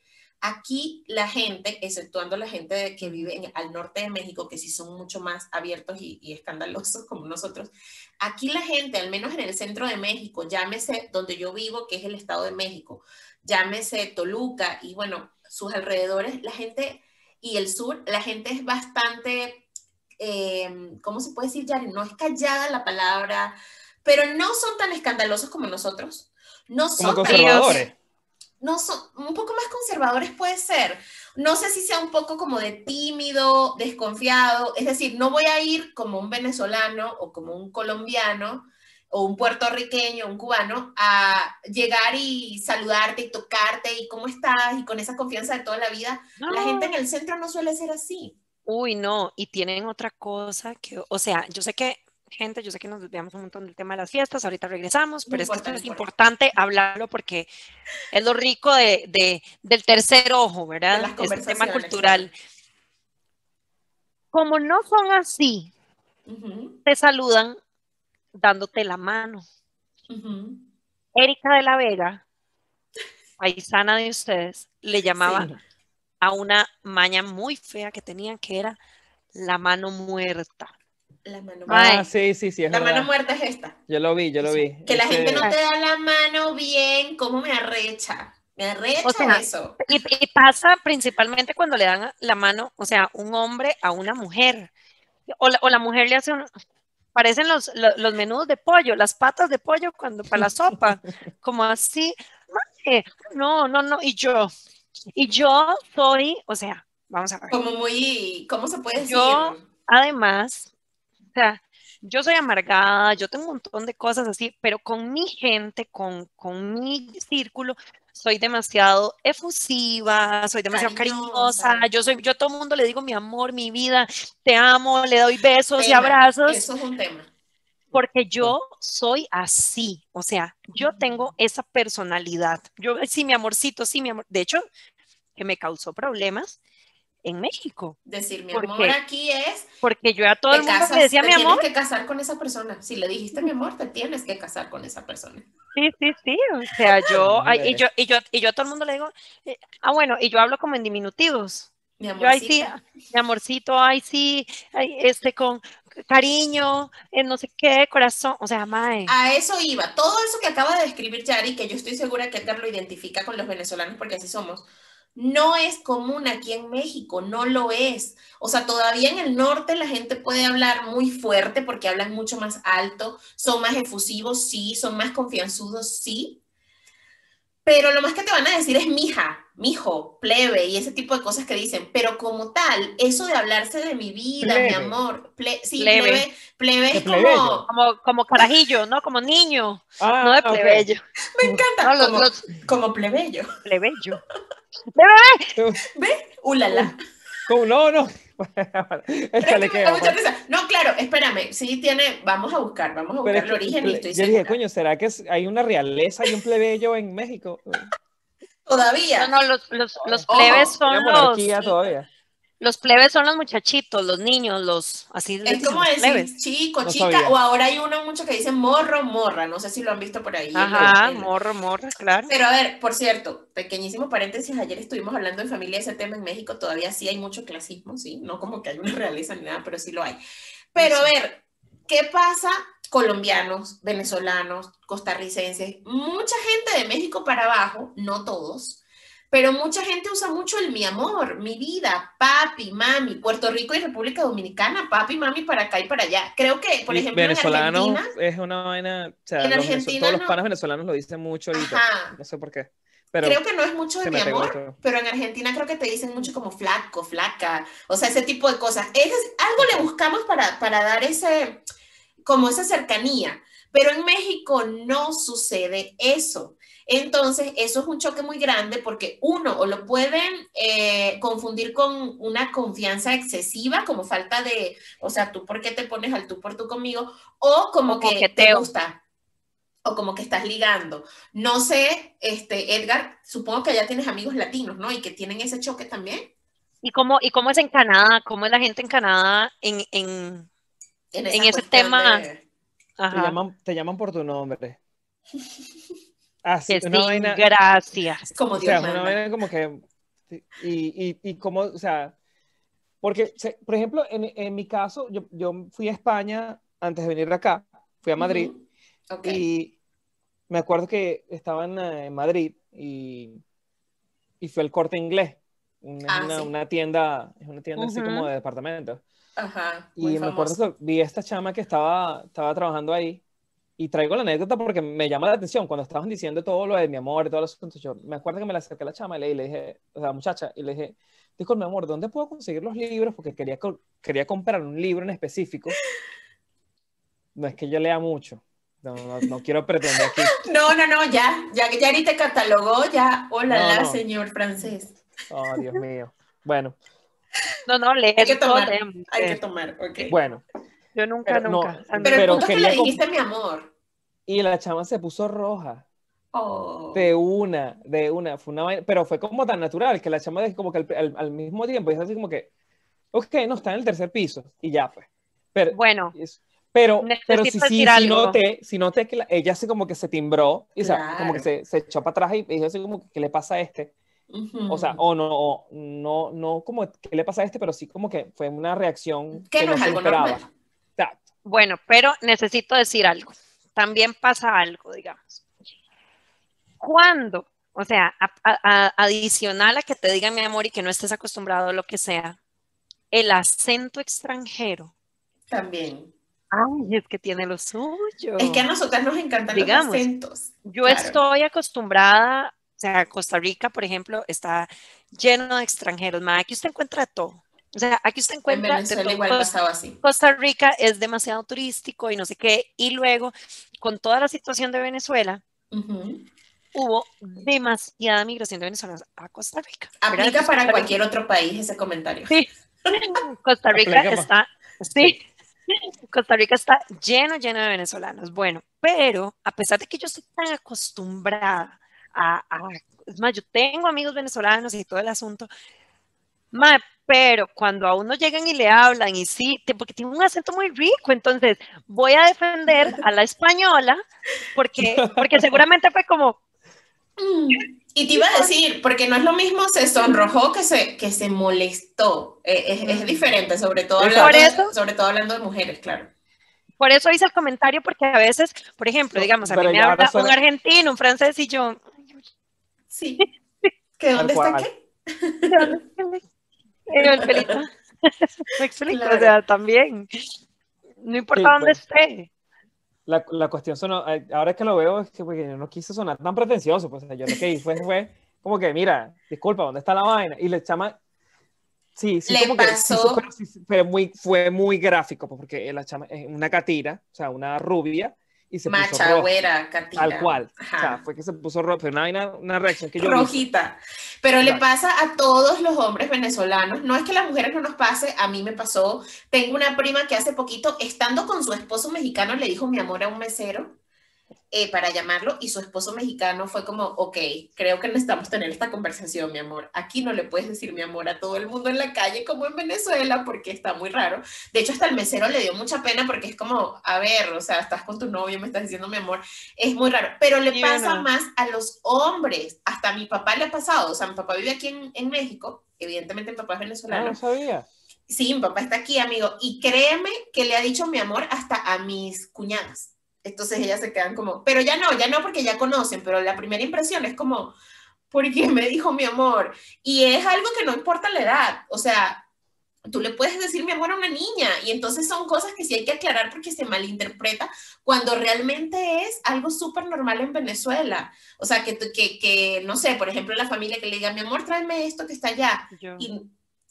Aquí la gente, exceptuando la gente que vive en- al norte de México, que sí son mucho más abiertos y, y escandalosos (laughs) como nosotros, aquí la gente, al menos en el centro de México, llámese donde yo vivo, que es el Estado de México, llámese Toluca y bueno, sus alrededores, la gente y el sur, la gente es bastante, eh, ¿cómo se puede decir, Yari? No es callada la palabra, pero no son tan escandalosos como nosotros. No Como son tan- conservadores. No son, un poco más conservadores puede ser. No sé si sea un poco como de tímido, desconfiado, es decir, no voy a ir como un venezolano o como un colombiano o un puertorriqueño, un cubano, a llegar y saludarte y tocarte y cómo estás y con esa confianza de toda la vida. La gente en el centro no suele ser así. Uy, no, y tienen otra cosa que, o sea, yo sé que, gente, yo sé que nos desviamos un montón del tema de las fiestas, ahorita regresamos, pero es que esto es importante hablarlo porque es lo rico de, de- del tercer ojo, ¿verdad? las Este tema cultural. Como no son así, te saludan dándote la mano. ujú. Erika de la Vega, paisana de ustedes, le llamaba Sí. a una maña muy fea que tenían, que era la mano muerta. La mano, Ay. Ah, sí, sí, sí, es la verdad. mano muerta es esta. Yo lo vi, yo lo vi. Que la Ese- gente no te da la mano bien, ¿cómo me arrecha? Me arrecha O sea, eso. Y, y pasa principalmente cuando le dan la mano, o sea, un hombre a una mujer. O la, o la mujer le hace un... Parecen los, lo- los, menudos de pollo, las patas de pollo cuando para la sopa, (laughs) como así. No, no, no. Y yo, y yo soy, o sea, vamos a ver. Como muy, ¿cómo se puede decir? Yo- Además, sea, yo soy amargada, yo tengo un montón de cosas así, pero con mi gente, con, con mi círculo, soy demasiado efusiva, soy demasiado Cariñosa. cariñosa, yo soy, yo a todo el mundo le digo mi amor, mi vida, te amo, le doy besos y abrazos, Eso es un tema. porque yo soy así, o sea, yo tengo esa personalidad. Yo, sí, mi amorcito, sí, mi amor. De hecho, que me causó problemas en México, Decir mi ¿Por amor qué? aquí es. porque yo a todo el mundo casas, le decía mi amor. tienes que casar con esa persona. Si le dijiste mi amor, te tienes que casar con esa persona. Sí, sí, sí, o sea, yo, ay, y yo, y yo, y yo a todo el mundo le digo, eh, ah, bueno, y yo hablo como en diminutivos, Mi yo ay sí, mi amorcito, ay sí, ay, este, con cariño, eh, no sé qué, corazón, o sea, mae, A eso iba. Todo eso que acaba de describir Yari, que yo estoy segura que Edgar lo identifica con los venezolanos porque así somos. No es común aquí en México, no lo es. O sea, todavía en el norte la gente puede hablar muy fuerte porque hablan mucho más alto, son más efusivos, sí, son más confianzudos, sí. Pero lo más que te van a decir es mija, mijo, plebe y ese tipo de cosas que dicen. Pero como tal, eso de hablarse de mi vida, mi amor, sí, plebe, plebe, es como... como... como... carajillo, ¿no? Como niño, ah, no de plebeyo. Me encanta, como, como plebeyo. Plebeyo. (laughs) ¿Ve? ¡Ulala! No, no. (laughs) no, claro, espérame. Sí tiene. Vamos a buscar, vamos a buscar el origen. Y yo dije, coño, ¿será que hay una realeza y un plebeyo en México? (laughs) Todavía. No, no, los, los, los plebes son los. Todavía. Los plebes son los muchachitos, los niños, los así Es como decir chico, chica, o ahora hay uno mucho que dice morro, morra, no sé si lo han visto por ahí. Ajá, morro, morra, claro. Pero a ver, por cierto, pequeñísimo paréntesis, ayer estuvimos hablando en familia de ese tema en México, todavía sí hay mucho clasismo, sí, no como que hay una realeza ni nada, pero sí lo hay. Pero a ver, ¿qué pasa colombianos, venezolanos, costarricenses, mucha gente de México para abajo, no todos, pero mucha gente usa mucho el mi amor, mi vida, papi, mami, Puerto Rico y República Dominicana, papi, mami, para acá y para allá. Creo que, por ejemplo, venezolano en Argentina, es una vaina, o sea, todos los panos venezolanos lo dicen mucho ahorita, no sé por qué. Pero creo que no es mucho de mi amor, pero en Argentina creo que te dicen mucho como flaco, flaca, o sea, ese tipo de cosas. Es, algo le buscamos para, para dar ese, como esa cercanía, pero en México no sucede eso. Entonces, eso es un choque muy grande porque uno, o lo pueden eh, confundir con una confianza excesiva, como falta de, o sea, tú por qué te pones al tú por tú conmigo, o como que te gusta, o como que estás ligando. No sé, este, Edgar, supongo que allá tienes amigos latinos, ¿no? Y que tienen ese choque también. ¿Y cómo, y cómo es en Canadá? ¿Cómo es la gente en Canadá en, en, en, ese tema? Te, llaman, te llaman por tu nombre. (laughs) Así, una vaina, gracias. Como Dios o sea, una vaina como que, y, y, y como, o sea, porque, por ejemplo, en, en mi caso, yo, yo, fui a España antes de venir acá, fui a Madrid, y me acuerdo que estaba en, eh, Madrid y, y fue el corte inglés, una, ah, una, tienda, es una tienda así como de departamentos. Ajá, y me acuerdo que vi esta chama que estaba, estaba trabajando ahí y traigo la anécdota porque me llama la atención cuando estaban diciendo todo lo de mi amor y todos los asuntos. Yo me acuerdo que me la acerqué a la chama y le, dije, o sea, muchacha, y le dije, disculpe, mi amor, ¿dónde puedo conseguir los libros? Porque quería, quería comprar un libro en específico. (laughs) No es que yo lea mucho. No, no, quiero pretender aquí. (laughs) No, no, no, ya, ya, ya ni te catalogó, ya. Hola, señor francés. Oh, Dios mío. Bueno. No, no, lee. Hay que tomar, hay que tomar, ok. Bueno, yo nunca, nunca. pero, el punto es que le dijiste mi amor. Y la chama se puso roja. Oh. De una, de una. Fue una pero fue como tan natural que la chama dijo como que al, mismo tiempo dijo así como que, ok, no, está en el tercer piso. Y ya pues. Pero, bueno. Pero, pero si, si, si, noté, si noté que ella así como que se timbró, y como que se, se, echó para atrás y dijo así como que, ¿qué le pasa a este? O sea, o no, no, no como, ¿qué le pasa a este? Pero sí como que fue una reacción que, no, es algo esperaba. Bueno, pero necesito decir algo. También pasa algo, digamos. Cuando, o sea, adicional a que te diga mi amor y que no estés acostumbrado a lo que sea, el acento extranjero. También. Ay, es que tiene lo suyo. Es que a nosotras nos encantan los acentos. Yo estoy acostumbrada, o sea, Costa Rica, por ejemplo, está lleno de extranjeros. aquí usted encuentra todo. O sea, aquí usted encuentra... En igual pasaba así. Costa Rica es demasiado turístico y no sé qué. Y luego, con toda la situación de Venezuela, hubo demasiada migración de venezolanos a Costa Rica. Aplica para cualquier otro país ese comentario. Sí. (laughs) Costa Rica está... Sí. Costa Rica está lleno, lleno de venezolanos. Bueno, pero a pesar de que yo estoy tan acostumbrada a, a es más, yo tengo amigos venezolanos y todo el asunto, pero cuando a uno llegan y le hablan y sí, porque tiene un acento muy rico, entonces voy a defender a la española porque, porque seguramente fue como... Y te iba a decir, porque no es lo mismo se sonrojó que se, que se molestó. Eh, es, es, diferente, sobre todo, hablando, sobre todo hablando de mujeres, claro. Por eso hice el comentario, porque a veces, por ejemplo, digamos, a mí me habla un argentino, un francés y yo... Sí. (laughs) ¿Que dónde está qué? el pelito. Me explico, o sea, también. No importa Sí, dónde pues. esté. La, la cuestión sonó, ahora que lo veo, es que porque yo no quise sonar tan pretencioso, pues yo lo que hice fue, fue como que, mira, disculpa, ¿dónde está la vaina? Y le chama, sí, sí, Le como que, sí, pasó- pero sí, fue, muy, fue muy gráfico, pues, porque la chama es una catira, o sea, una rubia, y se puso Macha, roja, güera, catira. tal cual, o Ajá. sea, fue que se puso roja, fue una, una reacción que yo vi. rojita. Pero le pasa a todos los hombres venezolanos. No es que las mujeres no nos pase, a mí me pasó. Tengo una prima que hace poquito, estando con su esposo mexicano, le dijo mi amor a un mesero eh, para llamarlo y su esposo mexicano fue como, ok, creo que necesitamos tener esta conversación, mi amor. Aquí no le puedes decir mi amor a todo el mundo en la calle como en Venezuela porque está muy raro. De hecho, hasta el mesero le dio mucha pena porque es como, a ver, o sea, estás con tu novio, me estás diciendo mi amor. Es muy raro, pero le pasa más a los hombres. Hasta a mi papá le ha pasado. O sea, mi papá vive aquí en, en México. Evidentemente, mi papá es Ah, venezolano. no sabía. Sí, mi papá está aquí, amigo. Y créeme que le ha dicho mi amor hasta a mis cuñadas. Entonces ellas se quedan como, pero ya no, ya no porque ya conocen, pero la primera impresión es como, ¿por qué me dijo mi amor? Y es algo que no importa la edad. O sea, tú le puedes decir mi amor a una niña y entonces son cosas que sí hay que aclarar porque se malinterpreta cuando realmente es algo súper normal en Venezuela. O sea, que, que, que, no sé, por ejemplo, la familia que le diga, mi amor, tráeme esto que está allá. Yo- Y,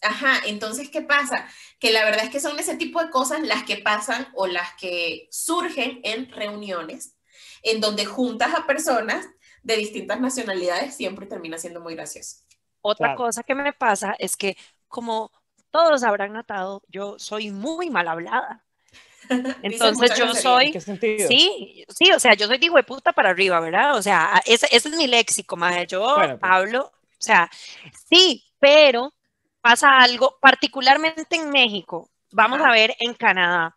ajá, entonces, ¿qué pasa? Que la verdad es que son ese tipo de cosas las que pasan o las que surgen en reuniones en donde juntas a personas de distintas nacionalidades siempre termina siendo muy gracioso. Otra Claro. cosa que me pasa es que, como todos habrán notado, yo soy muy mal hablada. (laughs) Entonces yo groserías. soy, ¿En qué sentido? sí, sí, o sea, yo soy de puta para arriba, ¿verdad? O sea, ese, ese es mi léxico, maje. Yo Bueno, pues. hablo, o sea, sí, pero pasa algo, particularmente en México. Vamos a ver en Canadá.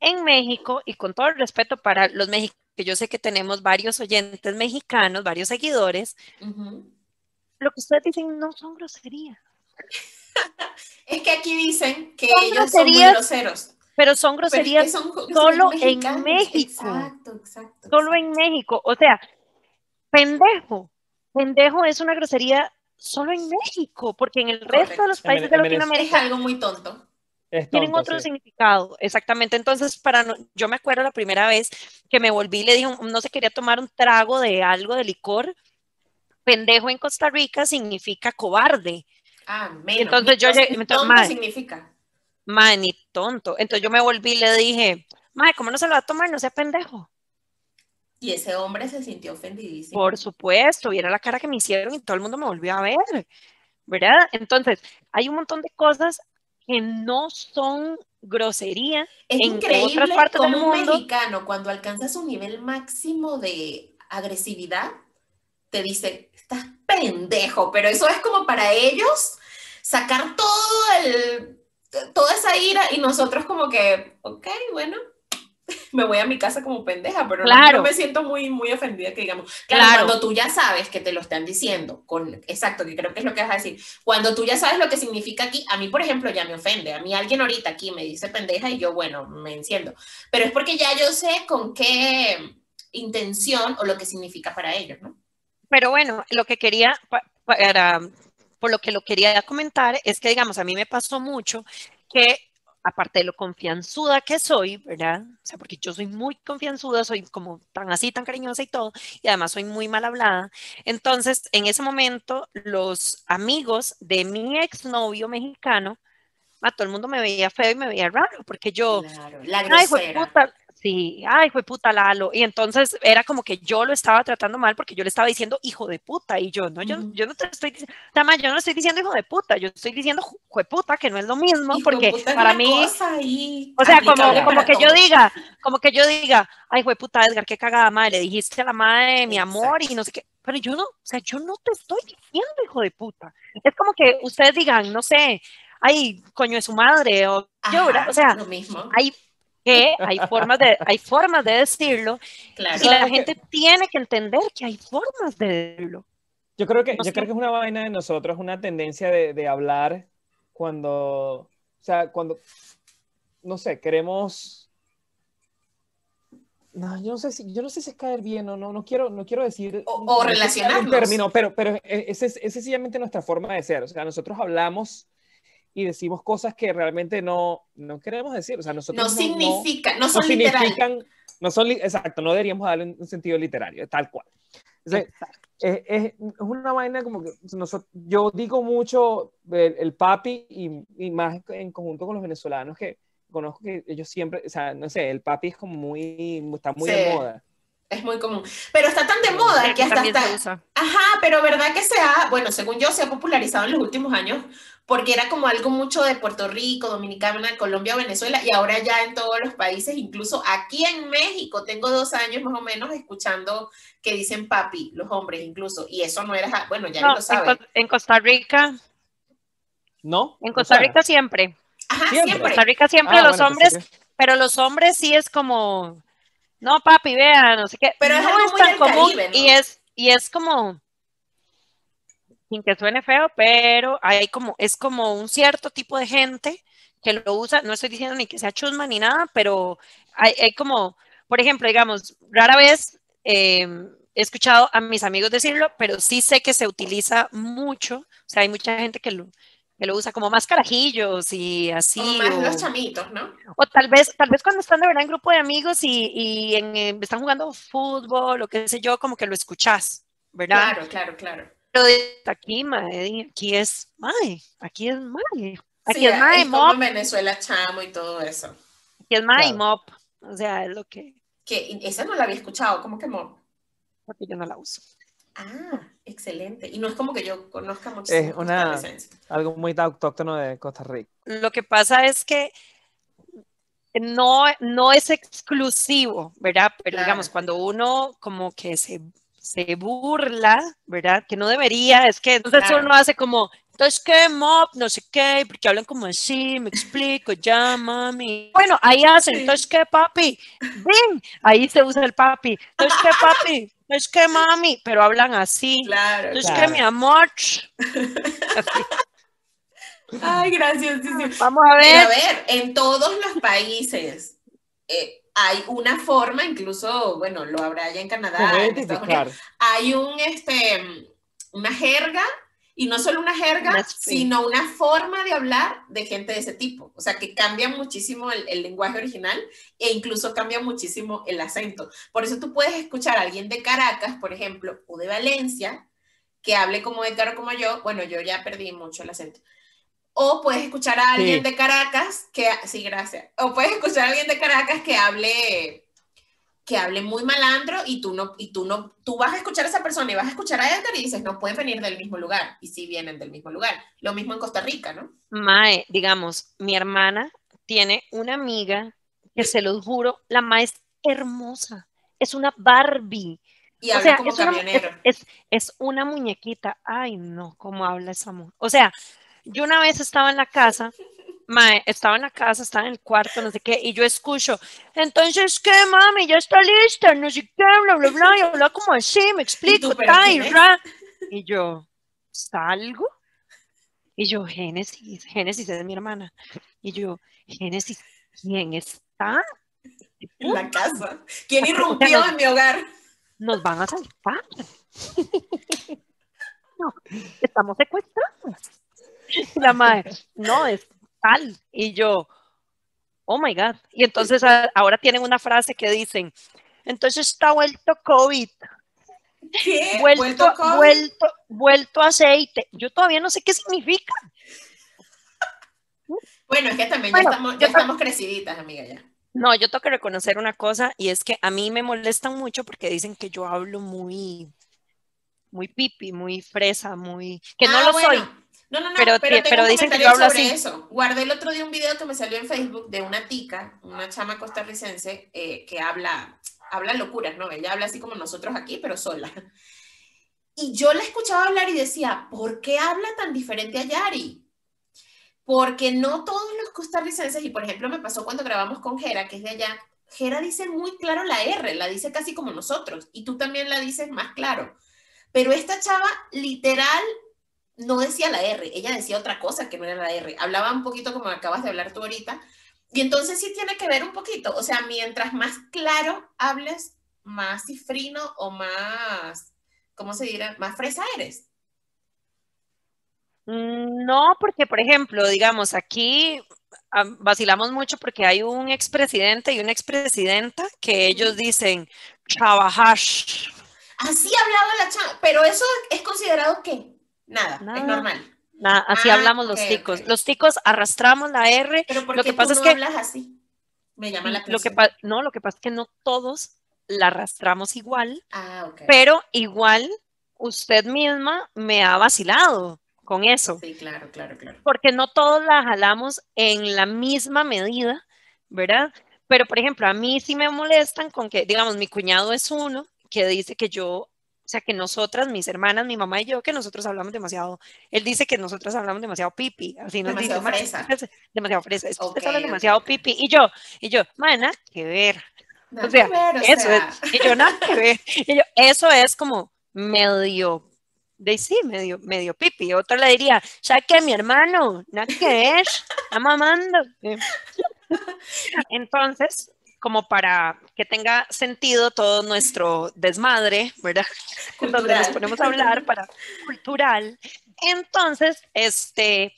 En México, y con todo el respeto para los mexicanos, que yo sé que tenemos varios oyentes mexicanos, varios seguidores, lo que ustedes dicen no son groserías. (laughs) Es que aquí dicen que Son ellos son muy groseros. Pero son pero es que groserías son solo en. México. Exacto, exacto. solo en México. O sea, pendejo. Pendejo es una grosería solo en México, porque en el resto de los países de en Venezuela- Es Latinoamérica algo muy tonto. Es tienen tonto, otro sí. significado. Exactamente. Entonces, para no- yo me acuerdo la primera vez que me volví y le dije, no se quería tomar un trago de algo de licor. Pendejo en Costa Rica significa cobarde. Ah, menos. Entonces yo llegué- entonces, tonto mae. significa. Mae, ni tonto. Entonces yo me volví y le dije, Mae, ¿cómo no se lo va a tomar? No sea pendejo. Y ese hombre se sintió ofendidísimo. Por supuesto, viera la cara que me hicieron y todo el mundo me volvió a ver, ¿verdad? Entonces, hay un montón de cosas que no son grosería. Es en increíble otras partes del como un mexicano, cuando alcanza su nivel máximo de agresividad, te dice, estás pendejo, pero eso es como para ellos sacar todo el, toda esa ira y nosotros como que, ok, bueno, (laughs) me voy a mi casa como pendeja, pero no- Claro. no, me siento muy, muy ofendida que digamos, claro, Claro. cuando tú ya sabes que te lo están diciendo, con, exacto, que creo que es lo que vas a decir, cuando tú ya sabes lo que significa aquí, a mí, por ejemplo, ya me ofende. A mí alguien ahorita aquí me dice pendeja y yo, bueno, me enciendo. Pero es porque ya yo sé con qué intención o lo que significa para ellos, ¿no? Pero bueno, lo que quería, pa- para, por lo que lo quería comentar es que, digamos, a mí me pasó mucho que, aparte de lo confianzuda que soy, ¿verdad? O sea, porque yo soy muy confianzuda, soy como tan así, tan cariñosa y todo, y además soy muy mal hablada. Entonces, en ese momento, los amigos de mi exnovio mexicano, a todo el mundo me veía feo y me veía raro, porque yo, Claro, la ay, puta, sí, ay, fue puta Lalo. Y entonces era como que yo lo estaba tratando mal porque yo le estaba diciendo hijo de puta. Y yo, no, yo, yo no te estoy diciendo, Tama, yo no estoy diciendo hijo de puta, yo estoy diciendo hijo de puta, que no es lo mismo, Hijo de porque para mí, o sea, como, que yo diga, como que yo diga, ay, fue puta Edgar, qué cagada madre, le dijiste a la madre mi amor y no sé qué. Pero yo no, o sea, yo no te estoy diciendo hijo de puta. Es como que ustedes digan, no sé, ay, coño de su madre, o yo. Ajá, O sea, lo mismo. hay que hay formas de hay formas de decirlo Claro. y la gente tiene que entender que hay formas de decirlo. Yo creo que, No yo creo que es una vaina de nosotros, una tendencia de, de hablar cuando, o sea, cuando, no sé, queremos no, yo no sé si, yo no sé si es caer bien o no, no quiero, no quiero decir. O, o relacionarnos. término, pero, pero es, es, es, sencillamente nuestra forma de ser. O sea, nosotros hablamos y decimos cosas que realmente no, no queremos decir. O sea, nosotros no, significa, no, no son significan, no son, exacto, no deberíamos darle un sentido literario, tal cual. es, es, una vaina como que nosotros, yo digo mucho el, el papi y, y, más en conjunto con los venezolanos que conozco que ellos siempre, o sea, no sé, el papi es como muy, está muy de moda. Es muy común. Pero está tan de moda que hasta está. Ajá, pero verdad que se ha, bueno, según yo, se ha popularizado en los últimos años porque era como algo mucho de Puerto Rico, Dominicana, Colombia, Venezuela, y ahora ya en todos los países, incluso aquí en México, tengo dos años más o menos escuchando que dicen papi, los hombres incluso, y eso no era, bueno, ya lo saben. En, Costa Rica. ¿No? En Costa Rica siempre. Ajá, siempre. En Costa Rica siempre ah, los hombres, pero los hombres sí es como, no papi, vea, no sé qué. Pero no es, tan común y es, y es como, sin que suene feo, pero hay como, es como un cierto tipo de gente que lo usa, no estoy diciendo ni que sea chusma ni nada, pero hay, hay como, por ejemplo, digamos, rara vez eh, he escuchado a mis amigos decirlo, pero sí sé que se utiliza mucho, o sea, hay mucha gente que lo, que lo usa como más carajillos y así. O más los chamitos, ¿no? O tal vez, tal vez cuando están de verdad en grupo de amigos y, y en, eh, están jugando fútbol o qué sé yo, como que lo escuchas, ¿verdad? Claro, claro, claro. Pero aquí, mae, aquí es mae, aquí es mae. Aquí sí, es mae, es como Venezuela chamo y todo eso. Aquí es mae claro. mop. O sea, es lo que... Que esa no la había escuchado, ¿cómo que mop? Porque yo no la uso. Ah, excelente. Y no es como que yo conozca mucho. Es una, algo muy autóctono de Costa Rica. Lo que pasa es que no, no es exclusivo, ¿verdad? Pero claro. digamos, cuando uno como que se, se burla, ¿verdad? Que no debería, es que entonces claro. uno hace como, entonces qué, mob, no sé qué, porque hablan como así, me explico, ya, mami. Bueno, ahí hacen, entonces qué, papi, ven, ahí se usa el papi, entonces qué, papi, es que mami, pero hablan así. Claro. Es claro. que mi amor. Ay, gracias. Sí, sí. Vamos a ver. Pero a ver, en todos los países eh, hay una forma, incluso, bueno, lo habrá allá en Canadá, en Estados Unidos, hay un, este, una jerga y no solo una jerga, sino una forma de hablar de gente de ese tipo. O sea, que cambia muchísimo el, el, lenguaje original e incluso cambia muchísimo el acento. Por eso tú puedes escuchar a alguien de Caracas, por ejemplo, o de Valencia, que hable como Edgar o como yo. Bueno, yo ya perdí mucho el acento. O puedes escuchar a alguien sí. de Caracas que, sí, gracias. O puedes escuchar a alguien de Caracas que hable que hable muy malandro y tú no, y tú no, tú vas a escuchar a esa persona y vas a escuchar a Edgar y dices, no pueden venir del mismo lugar. Y sí vienen del mismo lugar. Lo mismo en Costa Rica, ¿no? Mae, digamos, mi hermana tiene una amiga que se los juro, la mae es hermosa. Es una Barbie. Y habla o sea, como es camionero. Una, es, es, es, una muñequita. Ay, no, cómo habla esa mujer. O sea, yo una vez estaba en la casa Mae, estaba en la casa, estaba en el cuarto, no sé qué, y yo escucho, entonces, ¿qué, mami? Ya está lista, no sé qué, bla, bla, bla, y habla como así, me explico, ta, y, ra. y yo, ¿salgo? Y yo, Génesis, Génesis es mi hermana. Y yo, Génesis, ¿quién está? En la casa. ¿Quién irrumpió en mi hogar? Nos van a saltar. (laughs) No, estamos secuestrados. La madre, no, es tal. Y yo, oh my God. Y entonces ahora tienen una frase que dicen, entonces está vuelto COVID. ¿Qué? Vuelto, ¿Vuelto, COVID? vuelto, vuelto aceite. Yo todavía no sé qué significa. Bueno, es que también bueno, ya, estamos, ya estamos creciditas, amiga, ya. No, yo tengo que reconocer una cosa y es que a mí me molestan mucho porque dicen que yo hablo muy, muy pipi, muy fresa, muy... que no ah, lo bueno. soy. No, no, no, pero, pero, pero dicen que yo hablo sobre así. eso. Guardé el otro día un video que me salió en Facebook de una tica, una chama costarricense, eh, que habla, habla locuras, ¿no? Ella habla así como nosotros aquí, pero sola. Y yo la escuchaba hablar y decía, ¿por qué habla tan diferente a Yari? Porque no todos los costarricenses, y por ejemplo me pasó cuando grabamos con Jera, que es de allá, Jera dice muy claro la R, la dice casi como nosotros, y tú también la dices más claro. Pero esta chava literal no decía la R, ella decía otra cosa que no era la R. Hablaba un poquito como acabas de hablar tú ahorita, Y entonces sí tiene que ver un poquito, o sea, mientras más claro hables, más cifrino o más, ¿cómo se dirá? Más fresa eres. Mm, no, porque por ejemplo, digamos, aquí vacilamos mucho porque hay un expresidente y una expresidenta que ellos dicen trabajar. Así hablaba la chava, pero eso es considerado qué? Nada, es normal. Nada, así Ah, hablamos los ok, ticos. Los ticos arrastramos la R. Pero ¿por Lo qué pasa tú es no que hablas así? Me llama la lo que atención. no, lo que pasa es que no todos la arrastramos igual, Ah, ok. pero igual usted misma me ha vacilado con eso. Sí, claro, claro, claro. porque no todos la jalamos en la misma medida, ¿verdad? Pero, por ejemplo, a mí sí me molestan con que, digamos, mi cuñado es uno que dice que yo, sea, que nosotras, mis hermanas, mi mamá y yo, que nosotros hablamos demasiado. Él dice que nosotros hablamos demasiado pipi, así nos Demasiado dice, "Ma, fresa". demasiado fresa, es que ustedes Ok, hablan ok, demasiado pipi. Y yo, y yo, man, nada que ver. O sea, que ver, o eso sea, es, y yo nada que ver. Y yo, eso es como medio, de sí, medio, medio pipi. Otro le diría, ¿sabes qué, mi hermano? Nada que ver, está mamando. (laughs) Entonces, como para que tenga sentido todo nuestro desmadre, ¿verdad? (laughs) Donde nos Cultural. ponemos a hablar para cultural. Entonces, este,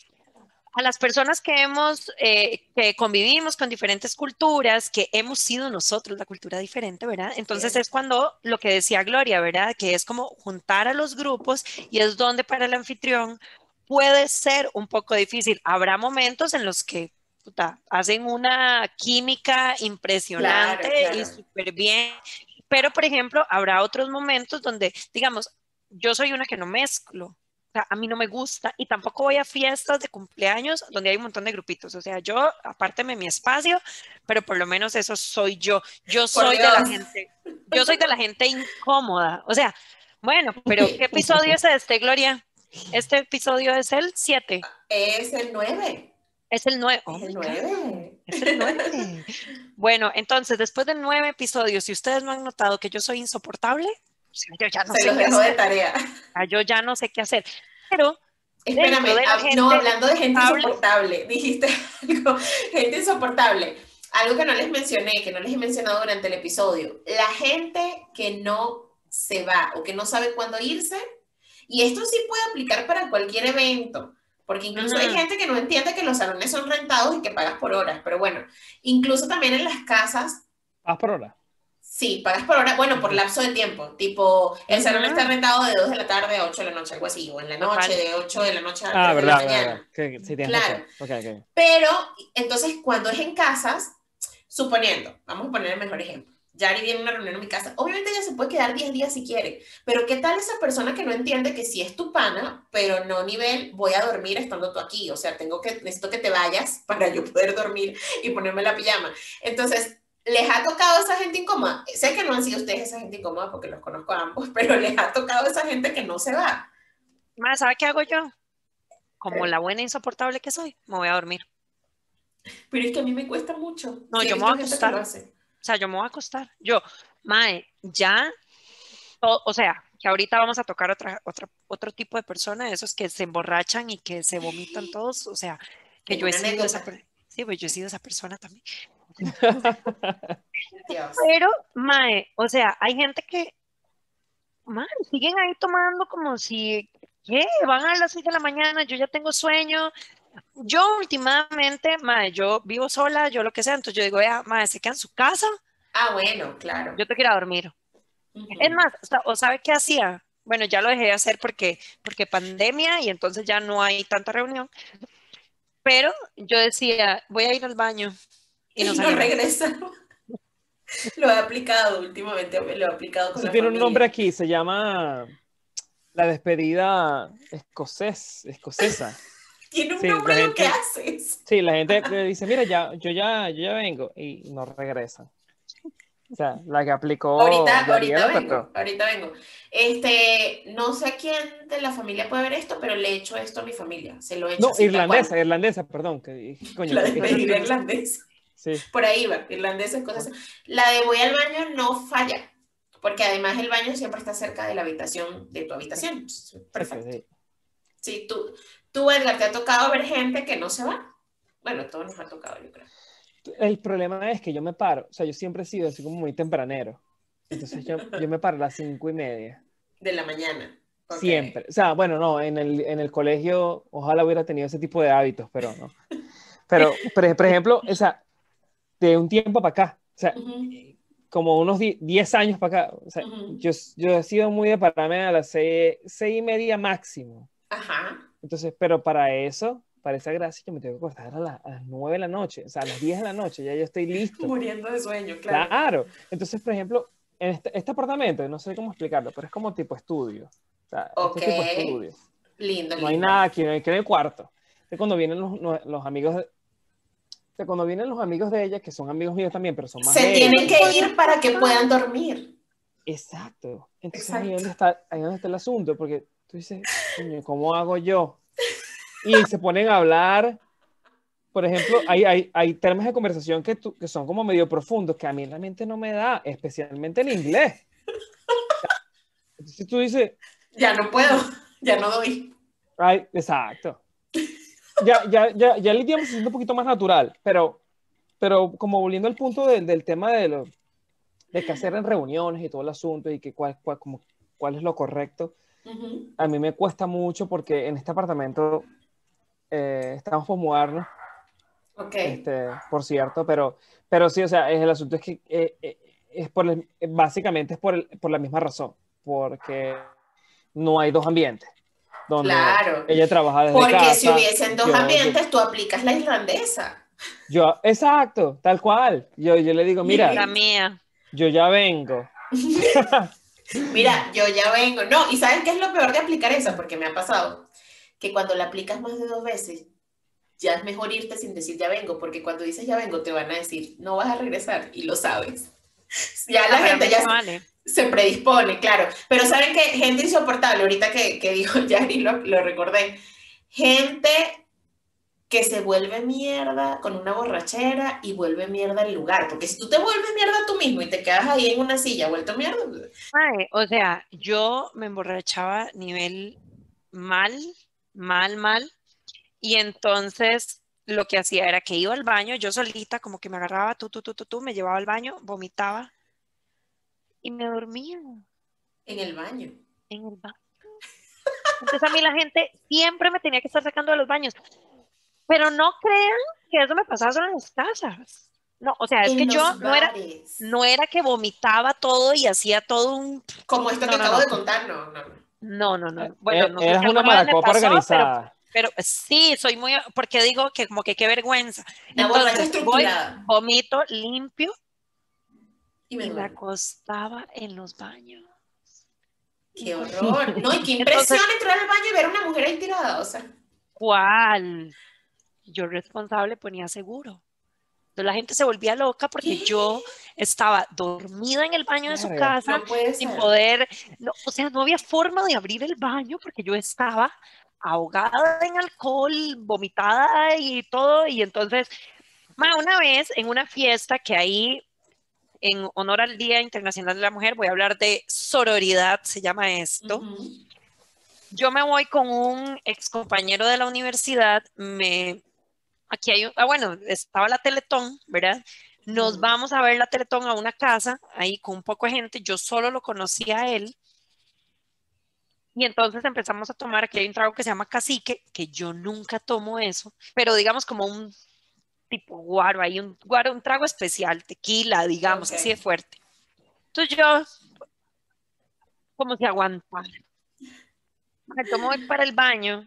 a las personas que hemos, eh, que convivimos con diferentes culturas, que hemos sido nosotros la cultura diferente, ¿verdad? Entonces Bien. es cuando lo que decía Gloria, ¿verdad? Que es como juntar a los grupos y es donde para el anfitrión puede ser un poco difícil. Habrá momentos en los que puta, hacen una química impresionante Claro, y súper bien, pero por ejemplo, habrá otros momentos donde, digamos, yo soy una que no mezclo. O sea, a mí no me gusta y tampoco voy a fiestas de cumpleaños donde hay un montón de grupitos. O sea, yo apárteme mi espacio, pero por lo menos eso soy yo. Yo soy de la gente, yo soy de la gente incómoda. O sea, bueno, pero ¿qué episodio es este, Gloria? Este episodio es el 7, Es el 9. Es el 9. Es el 9. Es el 9. (laughs) Bueno, entonces, después de nueve episodios, si ustedes no han notado que yo soy insoportable, yo ya no Se sé los qué dejo de hacer. tarea. Ah, Yo ya no sé qué hacer. Pero Espérame, de la hab- gente no, hablando de gente insoportable, (laughs) dijiste algo, gente insoportable. Algo que no les mencioné, que no les he mencionado durante el episodio. La gente que no se va o que no sabe cuándo irse, y esto sí puede aplicar para cualquier evento, porque incluso hay gente que no entiende que los salones son rentados y que pagas por horas, pero bueno, incluso también en las casas Haz por hora. Sí, pagas por hora, bueno, por lapso de tiempo, tipo, el salón está rentado de 2 de la tarde a 8 de la noche, algo así, o en la noche de 8 de la noche a Ah, 3 de la verdad, mañana. verdad. Que, sí, tienes Claro. razón. Ok, ok. Pero, entonces, cuando es en casas, suponiendo, vamos a poner el mejor ejemplo, Yari viene a una reunión en mi casa, obviamente ella se puede quedar 10 días si quiere, pero ¿qué tal esa persona que no entiende que si es tu pana, pero no nivel, voy a dormir estando tú aquí, o sea, tengo que, necesito que te vayas (laughs) para yo poder dormir y ponerme la pijama. Entonces, ¿les ha tocado esa gente incómoda? Sé que no han sido ustedes esa gente incómoda porque los conozco a ambos, (laughs) pero ¿les ha tocado esa gente que no se va? Más, ¿sabe qué hago yo? Como ¿Qué? la buena insoportable que soy, me voy a dormir. Pero es que a mí me cuesta mucho. No, Sí, yo me voy a acostar. O sea, yo me voy a acostar. Yo, Mae, ya, o sea, que ahorita vamos a tocar otra, otra, otro tipo de persona, esos que se emborrachan y que se vomitan todos. O sea, que yo he sido esa Sí, pues yo he sido esa persona también. (laughs) Dios. Pero, Mae, o sea, hay gente que, Mae, siguen ahí tomando como si, ¿qué? Van a las 6 de la mañana, yo ya tengo sueño. Yo últimamente, Mae, yo vivo sola, yo lo que sea, entonces yo digo, vea, Mae, se queda en su casa, Ah, bueno, claro. yo te quiero dormir. Es más, ¿o sabe qué hacía? Bueno, ya lo dejé de hacer porque, porque pandemia y entonces ya no hay tanta reunión. Pero yo decía, voy a ir al baño y (laughs) Y no regresa. (laughs) Lo he aplicado últimamente, lo he aplicado con la tiene un nombre aquí, se llama la despedida escocés, escocesa. Tiene un Sí, nombre lo que haces. Sí, la gente le dice, mira, ya, yo ya, yo ya vengo y no regresa. O sea, la que aplicó ahorita, ahorita vengo, pero- ahorita vengo. Este, no sé quién de la familia puede ver esto, pero le he hecho esto a mi familia. Se lo he hecho No, irlandesa, irlandesa, perdón. Que, (laughs) coño, La ¿qué- qué- despedida irlandesa. Sí, Por ahí va, irlandesa es cosas. La de voy al baño no falla, porque además el baño siempre está cerca de la habitación, de tu habitación. Perfecto. Sí, tú, tú, Edgar, ¿te ha tocado ver gente que no se va? Bueno, todos nos ha tocado, yo creo. el problema es que yo me paro, o sea, yo siempre he sido así como muy tempranero. Entonces yo, yo me paro a las cinco y media. De la mañana. Ok. Siempre. O sea, bueno, no, en el, en el colegio ojalá hubiera tenido ese tipo de hábitos, pero no. Pero, por, por ejemplo, o sea, de un tiempo para acá, o sea, Ujú, como unos di- 10 años para acá, o sea, Ujú. yo, yo he sido muy de pararme a las seis, seis y media máximo. Ajá. Entonces, pero para eso, para esa gracia, yo me tengo que acostar a, la- a las 9 de la noche, o sea, a las 10 de la noche, ya yo estoy listo. Muriendo de sueño, claro. Claro. Entonces, por ejemplo, en este, este apartamento, no sé cómo explicarlo, pero es como tipo estudio. O sea, este Ok. tipo estudio. Lindo, No hay lindo. nada aquí, no hay que en el cuarto. Entonces, cuando vienen los, los- amigos de, o sea, cuando vienen los amigos de ella, que son amigos míos también, pero son más Se tienen que ir para que puedan dormir. Exacto. Entonces ahí Exacto. donde está, ahí donde está el asunto, porque tú dices, "Coño, ¿cómo hago yo? Y se ponen a hablar. Por ejemplo, hay, hay, hay temas de conversación que, tú- que son como medio profundos, que a mí realmente no me da, especialmente en inglés. Entonces tú dices, Ya no puedo, ya no doy. ay, exacto. Ya, ya, ya, ya el idioma se siente un poquito más natural, pero, pero como volviendo al punto de- del tema de, lo, de qué hacer en reuniones y todo el asunto y que cuál, cuál, como, cuál es lo correcto, Ujú, a mí me cuesta mucho porque en este apartamento eh, estamos por mudarnos, Ok. este, por cierto, pero, pero sí, o sea, es, el asunto es que eh, eh, es por el- básicamente es por, el- por la misma razón, porque no hay dos ambientes. Donde Claro. ella trabaja desde Porque casa. si hubiesen dos yo- yo- ambientes, tú aplicas la irlandesa. Yo, exacto, tal cual. Yo, yo le digo, mira, La mía. yo ya vengo. (laughs) Mira, yo ya vengo. No, y ¿sabes qué es lo peor de aplicar esa? Porque me ha pasado que cuando la aplicas más de dos veces, ya es mejor irte sin decir ya vengo, porque cuando dices ya vengo, te van a decir no vas a regresar y lo sabes. (laughs) Ya la Ah, gente ya vale. se predispone, claro. Pero ¿saben qué? Gente insoportable, ahorita que, que dijo (laughs) Yari, lo, lo recordé. Gente que se vuelve mierda con una borrachera y vuelve mierda el lugar. Porque si tú te vuelves mierda tú mismo y te quedas ahí en una silla vuelto mierda, Ay, o sea, yo me emborrachaba nivel mal, mal, mal. Y entonces lo que hacía era que iba al baño, yo solita, como que me agarraba, tú, tú, tú, tú, tú, me llevaba al baño, vomitaba y me dormía en el baño. en el baño. (laughs) Entonces a mí la gente siempre me tenía que estar sacando de los baños. Pero no crean que eso me pasaba solo en las casas. No, o sea, es En que yo no era, no era que vomitaba todo y hacía todo un... Como esto que No, no, acabo no. de contar, no, no, no. No, no, no. Bueno, no sé Eh, Eras si una maracopa pasó, pero- organizada. Pero, sí, soy muy, porque digo que como que qué vergüenza. La Entonces, voy, vomito limpio Y me y me acostaba en los baños. Qué horror. No, y qué impresión entrar al baño y ver a una mujer ahí tirada, o sea. ¿Cuál? Yo responsable ponía seguro. Entonces la gente se volvía loca porque ¿Qué? yo estaba dormida en el baño de su casa No sin poder, no, o sea, no había forma de abrir el baño porque yo estaba ahogada en alcohol, vomitada y todo, y entonces, ma, una vez en una fiesta que ahí, en honor al Día Internacional de la Mujer, voy a hablar de sororidad, se llama esto, yo me voy con un ex compañero de la universidad, me, aquí hay, ah, bueno, estaba la Teletón, ¿verdad? Nos vamos a ver la Teletón a una casa, ahí con un poco de gente, yo solo lo conocía a él, y entonces empezamos a tomar, aquí hay un trago que se llama cacique, que yo nunca tomo eso, pero digamos como un tipo guaro, hay un guaro, un trago especial, tequila, digamos, Ok. así de fuerte. Entonces yo, como si aguantara. Me tomo para el baño,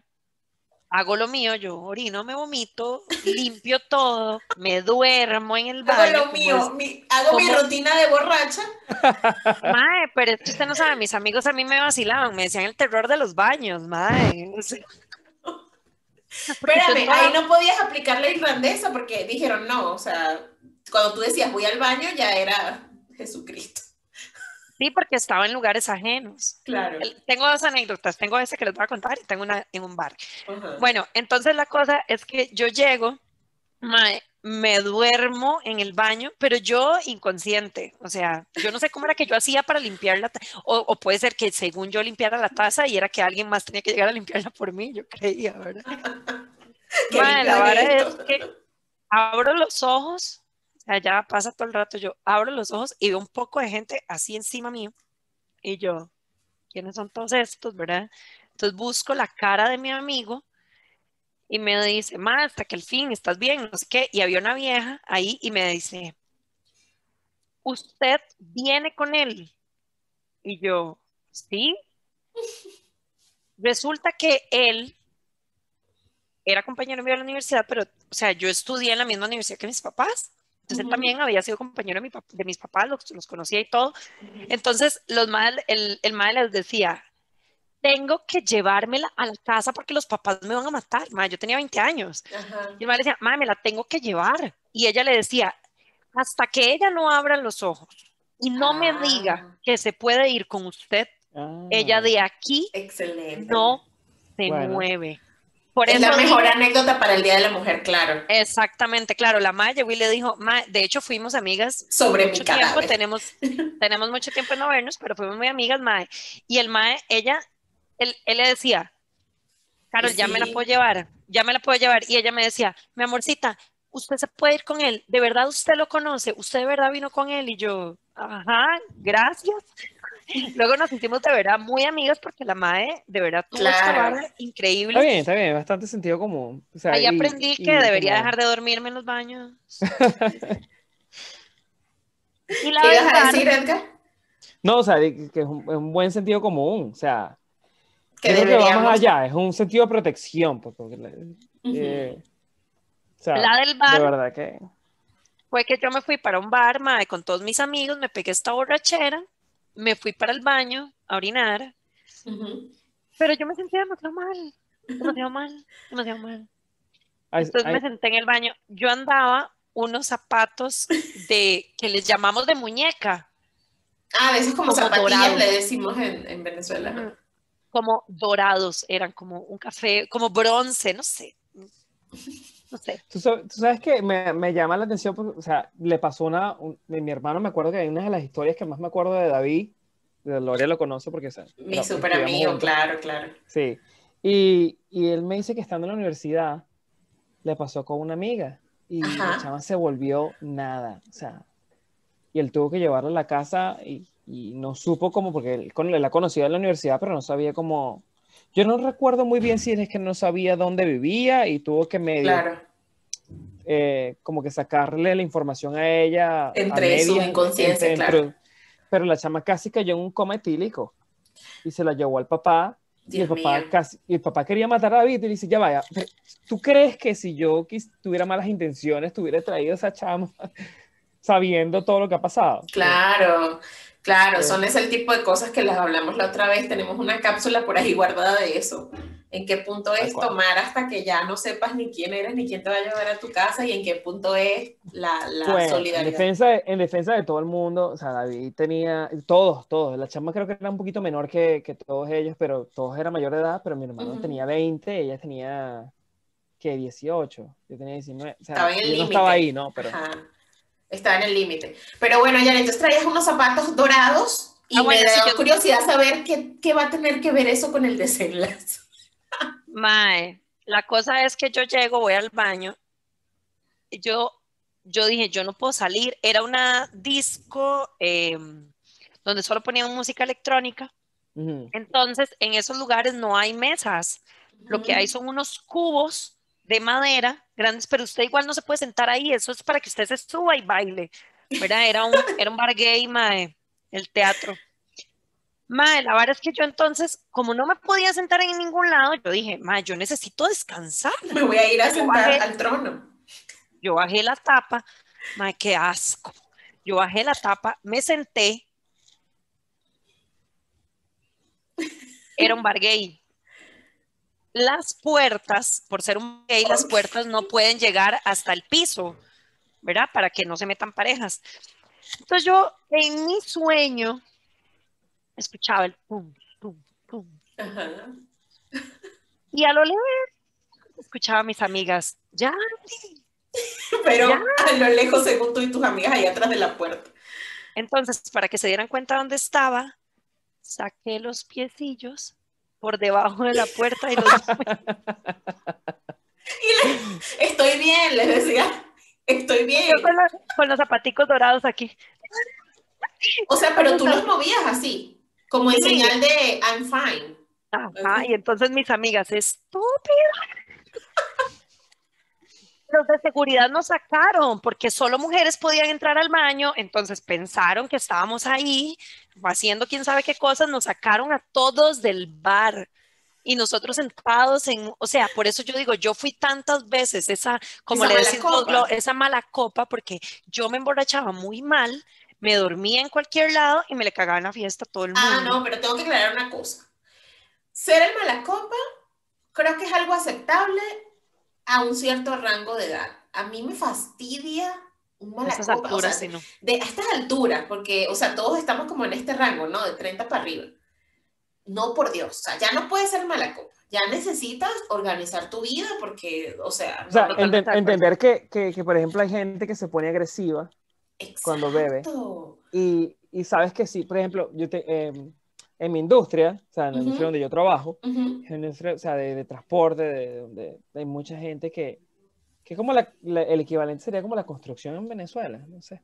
hago lo mío, yo orino, me vomito, limpio todo, me duermo en el baño. Hago lo mío, mi- hago mi rutina de borracha. Mae, pero es que usted no sabe, mis amigos a mí me vacilaban, me decían el terror de los baños, mae. o sea, Espérame, ahí no podías aplicar la irlandesa porque dijeron no, o sea, cuando tú decías voy al baño ya era Jesucristo. Sí, porque estaba en lugares ajenos. Claro. Tengo dos anécdotas, tengo esa que les voy a contar y tengo una en un bar. Ajá. Bueno, entonces la cosa es que yo llego, mae, me duermo en el baño, pero yo inconsciente, o sea, yo no sé cómo era que yo hacía para limpiar la taza, o, o puede ser que según yo limpiara la taza y era que alguien más tenía que llegar a limpiarla por mí, yo creía, ¿verdad? (laughs) Qué Mae, la vara es que abro los ojos sea, ya pasa todo el rato. Yo abro los ojos y veo un poco de gente así encima mío. Y yo, ¿quiénes son todos estos, verdad? Entonces busco la cara de mi amigo y me dice, ma, hasta que al fin, ¿estás bien? No sé qué. Y había una vieja ahí y me dice, ¿usted viene con él? Y yo, sí. Resulta que él era compañero mío de la universidad, pero, o sea, yo estudié en la misma universidad que mis papás. Entonces él también había sido compañero de, mi de mis papás, los, los, conocía y todo. Entonces los mal, el, el mal les decía, tengo que llevármela a la casa porque los papás me van a matar. Ma, yo tenía 20 años. Y el mal decía, ma, me la tengo que llevar. Y ella le decía, hasta que ella no abra los ojos y no me diga Ah. que se puede ir con usted, Ah. ella de aquí Excelente. no se Bueno. mueve. Por es eso la mejor anécdota para el Día de la Mujer, claro. Exactamente, claro. La Maya llegó y le dijo, "Ma, de hecho fuimos amigas Sobre mi mucho tiempo, tenemos, (laughs) tenemos mucho tiempo en no vernos, pero fuimos muy amigas, Mae. Y el Mae, ella, él, él le decía, Carol, ya me la puedo llevar, ya me la puedo llevar. Y ella me decía, mi amorcita, usted se puede ir con él, ¿de verdad usted lo conoce? ¿Usted de verdad vino con él? Y yo, ajá, gracias. Luego nos hicimos de verdad muy amigas porque la Mae de verdad tuvo esta Claro. vara increíble. Está bien, está bien, bastante sentido común. O sea, Ahí y- aprendí y que debería como- dejar de dormirme en los baños. (laughs) y la ¿Qué ibas a decir, Edgar? No, o sea, de- que es un, es un buen sentido común. O sea, Que creo que va deberíamos... más allá, es un sentido de protección. pues, porque eh, o sea, la del de bar verdad que. fue que yo me fui para un bar, mae, con todos mis amigos, me pegué esta borrachera, me fui para el baño a orinar, pero yo me sentía demasiado mal, demasiado mal, demasiado mal. Entonces me senté en el baño. Yo andaba unos zapatos de que les llamamos de muñeca, Ah, de esos como, Como zapatillas dorados. le decimos en, en Venezuela. Como dorados, eran como un café, como bronce, no sé. No sé. Tú sabes, tú sabes que me, me llama la atención, porque, o sea, le pasó una, un- mi, hermano, me acuerdo que hay una de las historias que más me acuerdo de David, de Loria lo conoce porque sea, Mi super amigo, claro, claro. Sí, y, y él me dice que estando en la universidad le pasó con una amiga y la Ajá. chama se volvió nada, o sea, y él tuvo que llevarla a la casa y, y no supo cómo, porque él, él la conocía en la universidad, pero no sabía cómo, yo no recuerdo muy bien si es que no sabía dónde vivía y tuvo que medio Claro. eh, como que sacarle la información a ella. a Entre su inconsciencia, claro. Pero la chama casi cayó en un coma etílico y se la llevó al papá. y el papá casi, y el papá quería matar a David y le dice, ya vaya, ¿tú crees que si yo quis- tuviera malas intenciones, tuviera traído a esa chama (laughs) sabiendo todo lo que ha pasado? Claro, claro, Sí. son ese tipo de cosas que las hablamos la otra vez. Tenemos una cápsula por ahí guardada de eso. ¿En qué punto es tomar hasta que ya no sepas ni quién eres ni quién te va a llevar a tu casa y en qué punto es la, la en solidaridad? defensa, de, en defensa de todo el mundo, o sea, David tenía, todos, todos, la chama creo que era un poquito menor que, que todos ellos, pero todos eran mayor de edad, pero mi hermano Ujú. tenía 20, ella tenía, ¿qué? 18, yo tenía 19, o sea, Estaba en el yo no estaba ahí, ¿no? Pero, Ajá. Está en el límite. Pero bueno, ya entonces traías unos zapatos dorados y Ah, bueno, me sí, da yo- curiosidad saber qué, qué va a tener que ver eso con el desenlace. (laughs) Mae, la cosa es que yo llego, voy al baño, y yo, yo dije, yo no puedo salir. Era una disco eh, donde solo ponían música electrónica. Entonces, en esos lugares no hay mesas. Lo que hay son unos cubos de madera grandes, pero usted igual no se puede sentar ahí. Eso es para que usted se suba y baile. ¿verdad? Era un, era un bar gay, mae, el teatro. Mae, la verdad es que yo entonces, como no me podía sentar en ningún lado, yo dije, mae, yo necesito descansar. Me voy a ir a Yo sentar bajé. al trono. Yo bajé la tapa, mae, qué asco. Yo bajé la tapa, me senté. Era un bar gay. Las puertas, por ser un gay, las puertas no pueden llegar hasta el piso, ¿verdad? Para que no se metan parejas. Entonces yo, en mi sueño, escuchaba el pum, pum, pum. Ajá. Y a lo lejos escuchaba a mis amigas, ya, (laughs) Pero Ya. a lo lejos, según tú y tus amigas, ahí atrás de la puerta. Entonces, para que se dieran cuenta dónde estaba, saqué los piecillos por debajo de la puerta y los (laughs) Estoy bien, les decía. Estoy bien. Yo con los, con los zapaticos dorados aquí. O sea, pero tú los movías así, como en Sí. señal de I'm fine. Ajá, y entonces mis amigas, estúpida. Los de seguridad nos sacaron porque solo mujeres podían entrar al baño, entonces pensaron que estábamos ahí haciendo quién sabe qué cosas, nos sacaron a todos del bar y nosotros sentados en, o sea, por eso yo digo, yo fui tantas veces esa, como Esa le mala decimos, copa. esa mala copa, porque yo me emborrachaba muy mal, me dormía en cualquier lado y me le cagaba en la fiesta a todo el mundo. Ah, no, pero tengo que aclarar una cosa. Ser el malacopa creo que es algo aceptable a un cierto rango de edad. A mí me fastidia un A esas malacopa, o sea, alturas, sí, no. de a estas alturas, porque, o sea, todos estamos como en este rango, ¿no? De 30 para arriba. No, por Dios, o sea, ya no puedes ser malacopa. Ya necesitas organizar tu vida porque, o sea, O sea, no, acuerdo. entender que, que, que, por ejemplo, hay gente que se pone agresiva cuando bebe. Exacto. y, y sabes que sí, por ejemplo, yo te, em, en mi industria, o sea, en la Ujú. industria donde yo trabajo, Ujú. en la industria, o sea, de, de transporte, de, donde hay mucha gente que, que como la, la- el equivalente sería como la construcción en Venezuela, no sé.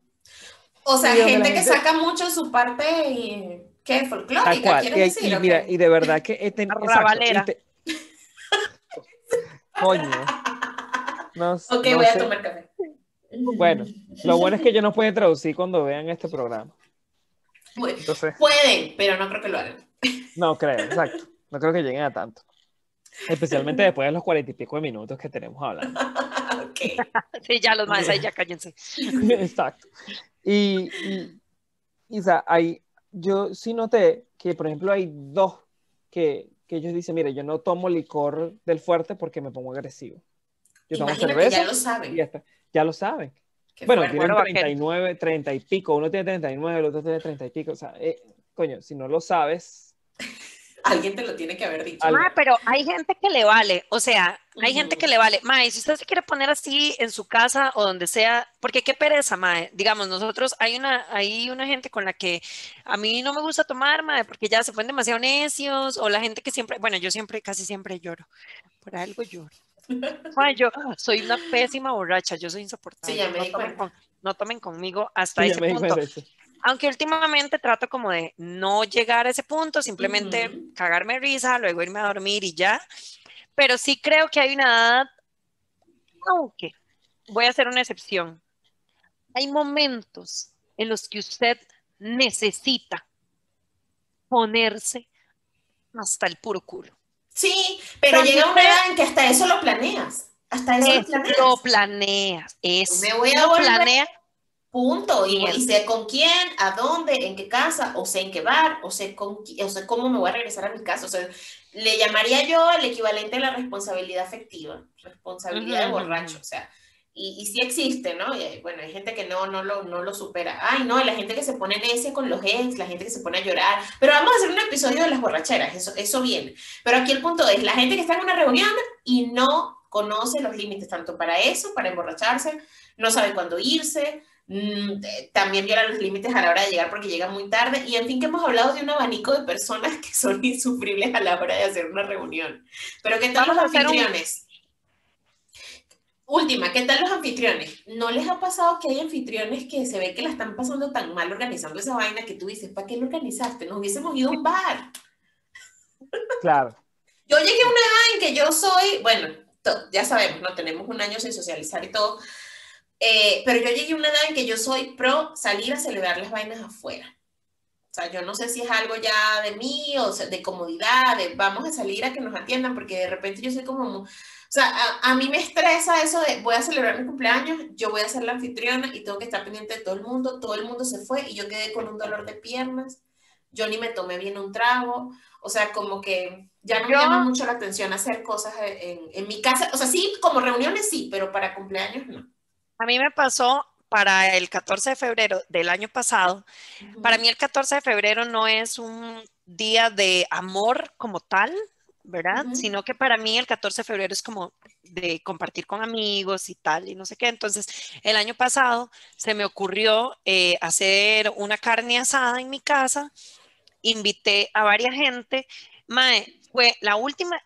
O sea, gente la que gente- saca mucho su parte, eh, ¿qué? Folclórica, cual. ¿quieres Y, decir? y ¿o mira, y de verdad que he tenido... Arrabalera. Coño. No, Ok, no voy a sé. tomar café. Bueno, lo bueno es que ellos no pueden traducir cuando vean este programa. Entonces, (laughs) Pueden, pero no creo que lo hagan. no creo, exacto. No creo que lleguen a tanto. Especialmente después de los cuarenta y pico de minutos que tenemos hablando. (laughs) ok. (laughs) Sí, ya los más ahí ya cállense. Exacto. Y, y, y, o sea, hay, yo sí noté que, por ejemplo, hay dos que, que ellos dicen, mire, yo no tomo licor del fuerte porque me pongo agresivo. Yo tomo Imagínate, cerveza ya lo y saben. ya está. Ya lo saben. Qué Bueno, tienen Bueno, vaquero. 39, 30 y pico. Uno tiene 39, el otro tiene 30 y pico. O sea, eh, coño, si no lo sabes, (laughs) Alguien te lo tiene que haber dicho. Ma, pero hay gente que le vale, o sea, hay gente que le vale. Mae, si usted se quiere poner así en su casa o donde sea, porque qué pereza, mae. Digamos, nosotros hay una, hay una gente con la que a mí no me gusta tomar, mae, porque ya se ponen demasiado necios, o la gente que siempre, bueno, yo siempre, casi siempre lloro. Por algo lloro. Yo soy una pésima borracha, yo soy insoportable. Sí, ya me no, tomen cuenta. con- no tomen conmigo hasta sí, ese punto. Aunque últimamente trato como de no llegar a ese punto, simplemente cagarme risa, luego irme a dormir y ya. Pero sí creo que hay una edad, aunque voy a hacer una excepción. Hay momentos en los que usted necesita ponerse hasta el puro culo. Sí, pero llega una edad en que hasta eso lo planeas. Hasta eso lo Eso planeas. lo planeas. Eso Me voy a lo volver- planea. Punto. Y, y sé con quién, a dónde, en qué casa, o sé en qué bar, o sé, con, o sé cómo me voy a regresar a mi casa. O sea, le llamaría yo el equivalente a la responsabilidad afectiva, responsabilidad de borracho. O sea, y, y sí existe, ¿no? Y, hay- bueno, hay gente que no, no, lo, no lo supera. Ay, no, la gente que se pone necia con los ex, la gente que se pone a llorar. Pero vamos a hacer un episodio de las borracheras, eso, eso viene. Pero aquí el punto es, la gente que está en una reunión y no conoce los límites, tanto para eso, para emborracharse, no sabe cuándo irse, mm, eh, también viola los límites a la hora de llegar porque llega muy tarde, y en fin que hemos hablado de un abanico de personas que son (laughs) insufribles a la hora de hacer una reunión. Pero ¿qué tal Vamos los anfitriones? Última, ¿qué tal los anfitriones? ¿No les ha pasado que hay anfitriones que se ve que la están pasando tan mal organizando esa vaina que tú dices, ¿para qué lo organizaste? Nos hubiésemos ido a un bar. Claro. Yo llegué a una edad en que yo soy, bueno, ya sabemos, ¿no? Tenemos un año sin socializar y todo, eh, pero yo llegué a una edad en que yo soy pro salir a celebrar las vainas afuera. O sea, yo no sé si es algo ya de mí o sea, de comodidad, de vamos a salir a que nos atiendan, porque de repente yo soy como, sea, a, a mí me estresa eso de voy a celebrar mi cumpleaños, yo voy a ser la anfitriona y tengo que estar pendiente de todo el mundo, todo el mundo se fue y yo quedé con un dolor de piernas, yo ni me tomé bien un trago, o sea, como que ya no me Yo- llama mucho la atención hacer cosas en, en mi casa, o sea, sí, como reuniones sí, pero para cumpleaños no. A mí me pasó para el 14 de febrero del año pasado. Para mí el 14 de febrero no es un día de amor como tal, ¿verdad? Sino que para mí el 14 de febrero es como de compartir con amigos y tal, y no sé qué. Entonces, el año pasado se me ocurrió eh, hacer una carne asada en mi casa, invité a varias gente. Mae, fue la última,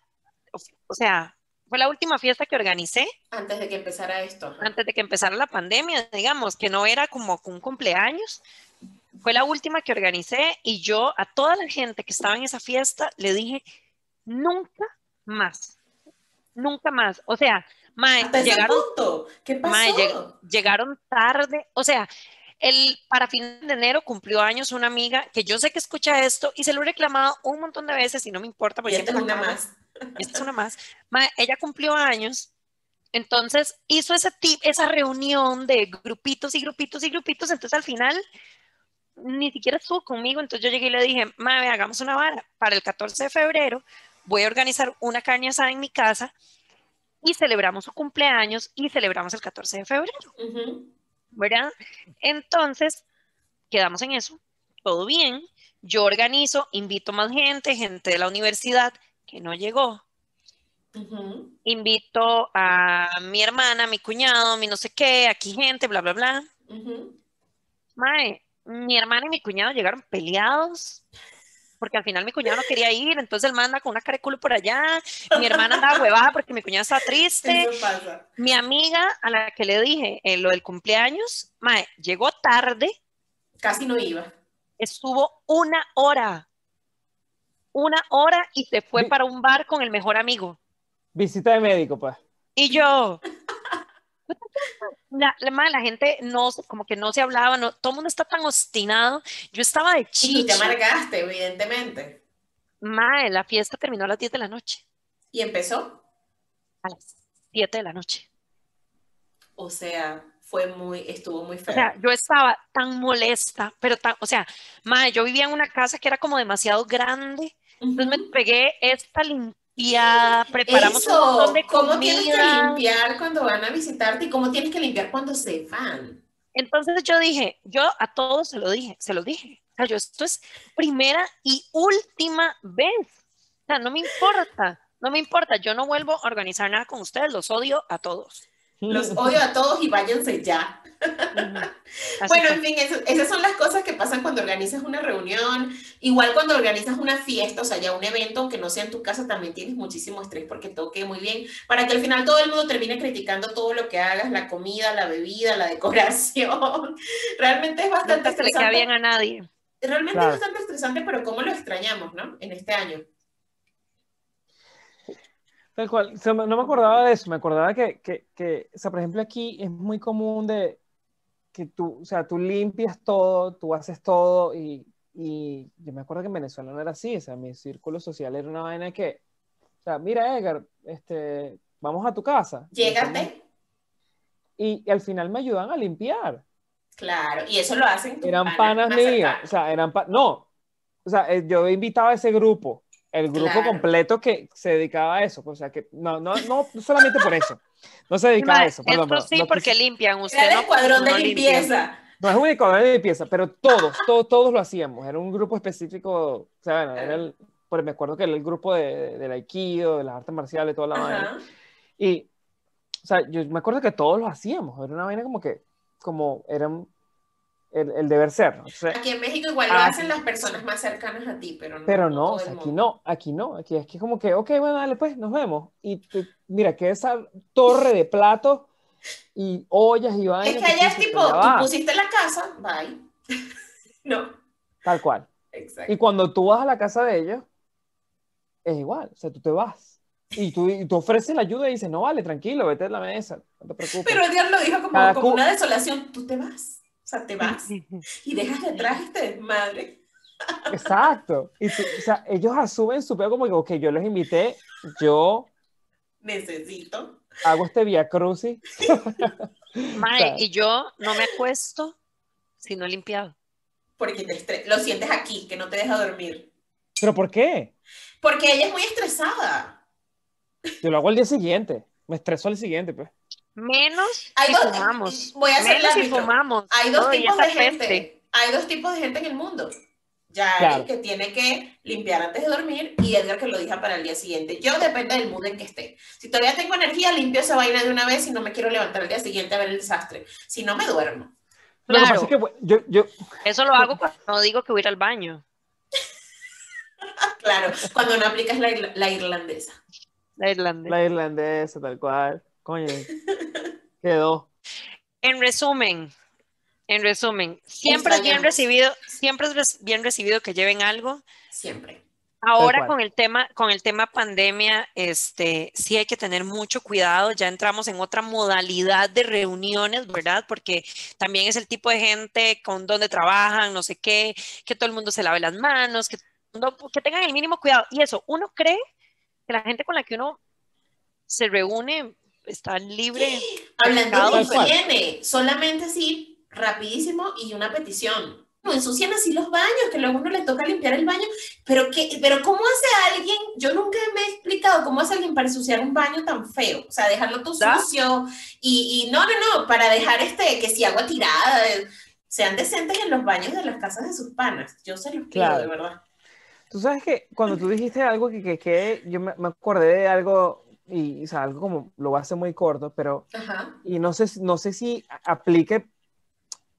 o- sea, fue la última fiesta que organicé Antes de que empezara esto. antes de que empezara la pandemia, digamos, que no era como un cumpleaños. Fue la última que organicé y yo a toda la gente que estaba en esa fiesta le dije, nunca más, nunca más. O sea, mae, Hasta llegaron, punto. ¿Qué pasó? mae, lleg- llegaron tarde. O sea, el, para fin de enero cumplió años una amiga que yo sé que escucha esto y se lo he reclamado un montón de veces y no me importa porque esta es una más. Esta es una más. Mae, ella cumplió años, entonces hizo ese tip, esa reunión de grupitos y grupitos y grupitos, entonces al final ni siquiera estuvo conmigo, entonces yo llegué y le dije, mae, hagamos una vara, para el 14 de febrero voy a organizar una carne asada en mi casa y celebramos su cumpleaños y celebramos el 14 de febrero. ¿verdad? Entonces, quedamos en eso, todo bien, yo organizo, invito más gente, gente de la universidad que no llegó, invito a mi hermana, mi cuñado, mi no sé qué, aquí gente, bla, bla, bla. Ujú. Mae, mi hermana y mi cuñado llegaron peleados, porque al final mi cuñado no quería ir, entonces él manda con una cara de culo por allá, mi hermana andaba huevada porque mi cuñado estaba triste, Eso pasa. mi amiga a la que le dije eh, lo del cumpleaños, mae, llegó tarde, Casi no iba. estuvo una hora, una hora y se fue Vi- para un bar con el mejor amigo. Visita de médico, pues. Y yo, la, la, la gente no, se- como que no se hablaba, no, todo el mundo está tan obstinado. Yo estaba de Y tú te amargaste, evidentemente. Mae, la fiesta terminó a las 10 de la noche, Y empezó. a las 7 de la noche. O sea, fue muy, estuvo muy O feo. sea, yo estaba tan molesta, pero tan, o sea, mae, yo vivía en una casa que era como demasiado grande, entonces me pegué esta limpiada, preparamos un Eso, montón de ¿cómo tienes que limpiar cuando van a visitarte y cómo tienes que limpiar cuando se van? Entonces yo dije, yo a todos se lo dije, se lo dije. O sea, yo esto es primera y última vez. O sea, no me importa, no me importa. Yo no vuelvo a organizar nada con ustedes, los odio a todos. Los (laughs) odio a todos y váyanse ya. (laughs) Bueno, en fin, eso- esas son las cosas que pasan cuando organizas una reunión. Igual cuando organizas una fiesta, o sea, ya un evento, aunque no sea en tu casa, también tienes muchísimo estrés porque toque muy bien, para que al final todo el mundo termine criticando todo lo que hagas, la comida, la bebida, la decoración. (laughs) Realmente es bastante nunca se le queda estresante. bien a nadie. Realmente Claro. es bastante estresante, pero cómo lo extrañamos, ¿no? En este año. Tal cual. O sea, no me acordaba de eso, me acordaba que, que, que, o sea, por ejemplo, aquí es muy común de que tú, o sea, tú limpias todo, tú haces todo y, y yo me acuerdo que en Venezuela no era así, o sea, mi círculo social era una vaina que, o sea, mira, Edgar, este, vamos a tu casa. Llégate. Y, y al final me ayudan a limpiar. Claro, y eso lo hacen Eran panas más mías, o sea, eran pa- no, o sea, eh, yo invitaba a ese grupo, el grupo Claro. completo que se dedicaba a eso, o sea, que no, no, no solamente por eso, no se dedicaba a eso, perdón, sí, no porque limpian. Usted Era el escuadrón de no limpieza. no es un único de limpieza, pero todos, todos, todos, lo hacíamos, era un grupo específico, o sea, bueno, era el, pues me acuerdo que era el grupo de, del aikido, de las artes marciales, toda la vaina, y, o sea, yo me acuerdo que todos lo hacíamos, era una vaina como que, como, era un- el, el deber ser, ¿no? Entonces, Aquí en México igual lo Ah, hacen las personas más cercanas a ti, pero no. Pero no, o sea, aquí no, aquí no, aquí es que como que, ok, bueno, dale, pues, nos vemos. Y te- mira, que esa torre de platos y ollas y Es vainas. que allá es tipo, "Ya tú va", pusiste la casa, bye. (laughs) no, Tal cual. exacto. Y cuando tú vas a la casa de ellos, es igual, o sea, tú te vas. Y tú, y tú ofreces la ayuda y dices, no, vale, tranquilo, vete a la mesa, no te preocupes. Pero Edgar lo dijo como, como una desolación, tú te vas. O sea, te vas y dejas detrás este desmadre. Exacto. Y tú- o sea, ellos asumen su pedo como que, ok, yo los invité, yo Necesito. hago este via crucis. (laughs) Mae, y yo no me acuesto si no he limpiado. Porque te lo sientes aquí, que no te deja dormir. ¿Pero por qué? Porque ella es muy estresada. Yo lo hago al día siguiente. Me estreso al siguiente, pues. Menos Hay si dos- fumamos. voy a ser el Menos si fumamos. Hay dos tipos de gente. peste. Hay dos tipos de gente en el mundo. Yari, Claro. que tiene que limpiar antes de dormir, y Edgar, que lo deja para el día siguiente. Yo depende del mood en que esté. Si todavía tengo energía, limpio esa vaina de una vez y no me quiero levantar al día siguiente a ver el desastre. Si no, me duermo. Lo que Claro. pasa es que bueno, yo, yo, Eso lo hago cuando no digo que voy a ir al baño. (laughs) Claro, cuando no aplicas la, la irlandesa. La irlandesa. La irlandesa, tal cual. Coño, (laughs) quedó. En resumen, en resumen, siempre es bien recibido, siempre es bien recibido que lleven algo. Siempre. Ahora con el tema, con el tema pandemia, este, sí hay que tener mucho cuidado. Ya entramos en otra modalidad de reuniones, ¿verdad? Porque también es el tipo de gente con donde trabajan, no sé qué, que todo el mundo se lave las manos, que, que tengan el mínimo cuidado. Y eso, uno cree que la gente con la que uno se reúne está libre. Hablando de higiene, solamente sí, rapidísimo y una petición no ensucian así los baños, que luego uno le toca limpiar el baño, pero, ¿qué, pero ¿cómo hace alguien? Yo nunca me he explicado cómo hace alguien para ensuciar un baño tan feo, o sea, dejarlo todo sucio y, y, no, no, no, para dejar este, que si agua tirada, sean decentes en los baños de las casas de sus panas, yo se los pido, de verdad. Tú sabes que cuando tú dijiste algo que, que, yo me, me, acordé de algo y, o sea, algo como, lo voy a hacer muy corto, pero, y no sé, no sé si aplique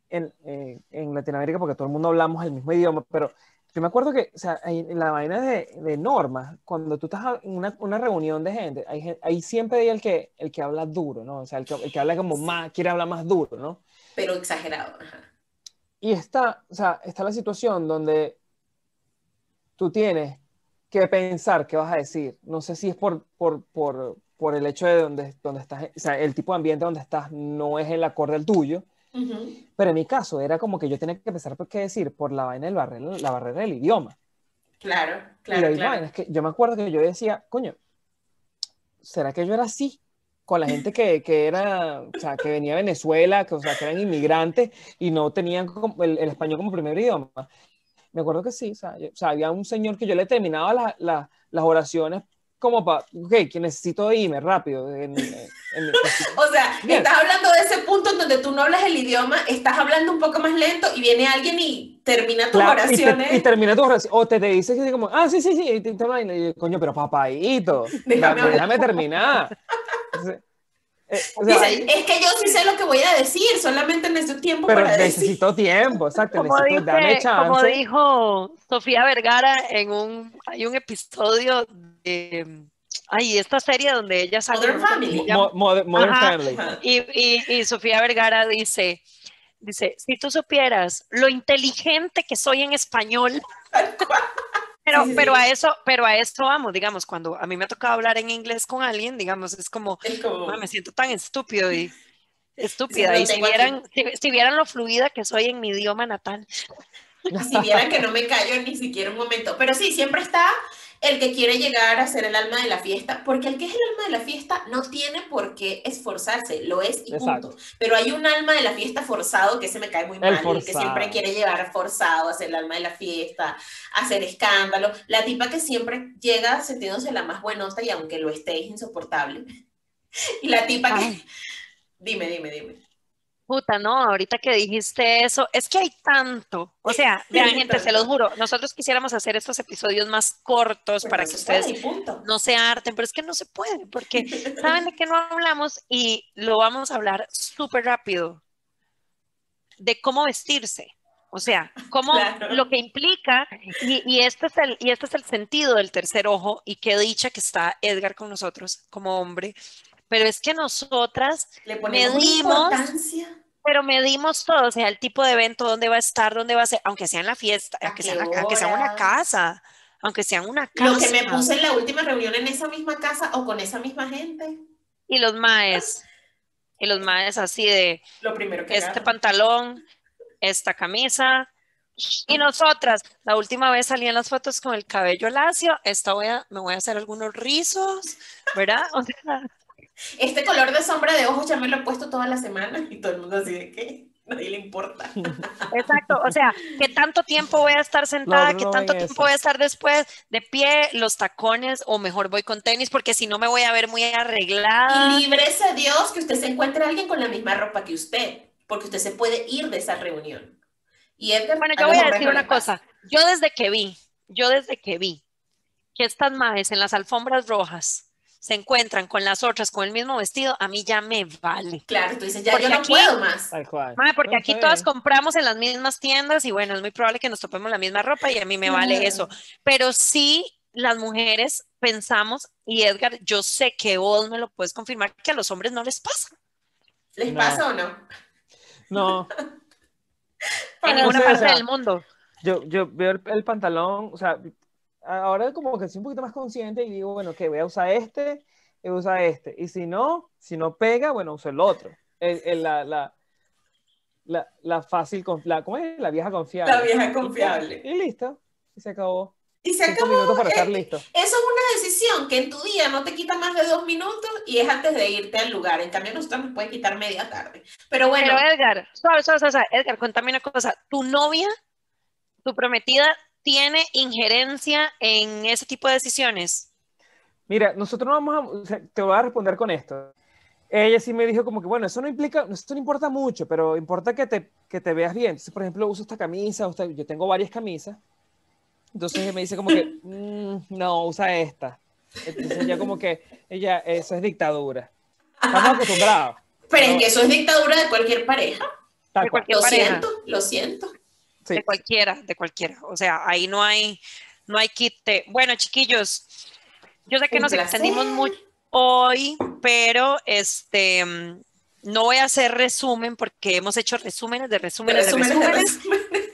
en, eh, en, Latinoamérica porque todo el mundo hablamos el mismo idioma, pero yo me acuerdo que, o sea, en la vaina de, de normas, cuando tú estás en una, una reunión de gente, hay, hay, siempre hay el que, el que habla duro, ¿no? O sea, el que, el que habla como más, quiere hablar más duro, ¿no? Pero exagerado. Y está, o sea, está la situación donde tú tienes que pensar qué vas a decir. No sé si es por, por, por, por el hecho de donde, donde estás, o sea, el tipo de ambiente donde estás no es el acorde al tuyo, pero en mi caso era como que yo tenía que empezar por qué decir, por la vaina del barrera, la barrera del idioma. Claro, claro. claro. es que yo me acuerdo que yo decía, coño, ¿será que yo era así? Con la gente que, que era, o sea, que venía de Venezuela, que, o sea, que eran inmigrantes y no tenían el, el español como primer idioma. Me acuerdo que sí, o sea, o sea había un señor que yo le terminaba la, la, las oraciones como para, ok, que necesito irme rápido. (laughs) o sea, estás hablando de ese punto en donde tú no hablas el idioma, estás hablando un poco más lento y viene alguien y termina tus oraciones. Y, termina tu oración. O te, te dice que como, ah, sí, sí, sí, y te, y, coño, pero papayito, (laughs) déjame, déjame terminar. (laughs) Eh, es que yo sí sé lo que voy a decir, solamente necesito tiempo pero para necesito tiempo, exacto, como necesito, dame chance. Como dijo Sofía Vergara en un, hay un episodio de, ay, esta serie donde ella sale. Modern Family. Modern, Family. Y, y, y Sofía Vergara dice, dice, si tú supieras lo inteligente que soy en español. Pero, pero, a eso, pero a eso vamos, digamos, cuando a mí me ha tocado hablar en inglés con alguien, digamos, es como, me siento tan estúpido y estúpida. y si vieran, si, vieran lo fluida que soy en mi idioma natal. Si vieran que no me callo ni siquiera un momento. Pero sí, siempre está el que quiere llegar a ser el alma de la fiesta, porque el que es el alma de la fiesta no tiene por qué esforzarse, lo es y punto. Pero hay un alma de la fiesta forzado que se me cae muy mal, el que siempre quiere llevar forzado a ser el alma de la fiesta, a hacer escándalo. La tipa que siempre llega sintiéndose la más buenosa y aunque lo esté es insoportable. (laughs) Y la tipa que... Dime, dime, dime. Puta, no, ahorita que dijiste eso, es que hay tanto. O sea, vean, gente, se los juro, nosotros quisiéramos hacer estos episodios más cortos para que ustedes no se harten, pero es que no se puede, porque (laughs) saben de qué no hablamos y lo vamos a hablar súper rápido. De cómo vestirse. O sea, cómo lo que implica, y, y, este es el, y este es el sentido del tercer ojo, y qué dicha que está Edgar con nosotros como hombre, pero es que nosotras Le medimos, pero medimos todo, o sea, el tipo de evento, dónde va a estar, dónde va a ser, aunque sea en la fiesta, aunque sea, aunque sea una casa, aunque sea una casa. Lo que me puse en la última reunión en esa misma casa o con esa misma gente. Y los maes, y los maes así de, Lo primero que este pantalón, esta camisa, y nosotras, la última vez salí en las fotos con el cabello lacio, esta voy a, me voy a hacer algunos rizos, ¿verdad? O sea, este color de sombra de ojos ya me lo he puesto toda la semana y todo el mundo así de que nadie le importa. Exacto, o sea, ¿qué tanto tiempo voy a estar sentada? ¿Qué tanto tiempo voy a estar después de pie, los tacones o mejor voy con tenis porque si no me voy a ver muy arreglada? Y líbrese Dios que usted se encuentre a alguien con la misma ropa que usted, porque usted se puede ir de esa reunión. Y bueno, yo voy a decir una cosa, yo desde que vi, yo desde que vi que estas maes en las alfombras rojas se encuentran con las otras con el mismo vestido, a mí ya me vale. Claro, tú dices, ya yo no puedo más. porque aquí todas compramos en las mismas tiendas y bueno, es muy probable que nos topemos la misma ropa y a mí me vale eso. Pero sí las mujeres pensamos, y Edgar, yo sé que vos me lo puedes confirmar, que a los hombres no les pasa. ¿Les No. pasa o no? No, (laughs) En no ninguna o parte sea, del mundo. yo, yo veo el, el pantalón, o sea, ahora como que soy un poquito más consciente y digo, bueno, que voy a usar este, y voy a usar este. Y si no, si no pega, bueno, uso el otro. El- el- la, la, la, la fácil, la, ¿cómo es? La vieja confiable. La vieja confiable. Y listo, y se acabó. Y se Cinco acabó. minutos para estar Eh, listo. Eso es una decisión que en tu día no te quita más de dos minutos y es antes de irte al lugar. En cambio, nosotros nos puede quitar media tarde. Pero bueno, Pero Edgar, suave, suave, suave, suave. Edgar, contame una cosa. ¿Tu novia, tu prometida, tiene injerencia en ese tipo de decisiones? Mira, nosotros no vamos a, te voy a responder con esto. Ella sí me dijo como que, bueno, eso no implica, eso no importa mucho, pero importa que te, que te veas bien. Entonces, por ejemplo, uso esta camisa, yo tengo varias camisas. Entonces ella me dice como que, "Mm, no, usa esta. Entonces ella como que, ella, eso es dictadura. Estamos acostumbrados. pero es que eso es dictadura de cualquier pareja. Tal De cual. cualquier Lo pareja. siento, lo siento. Sí. De cualquiera, de cualquiera. O sea, ahí no hay, no hay quite. Bueno, chiquillos, yo sé que Un nos placer. extendimos mucho hoy, pero este mm, no voy a hacer resumen porque hemos hecho resúmenes de resúmenes de Resúmenes de resúmenes.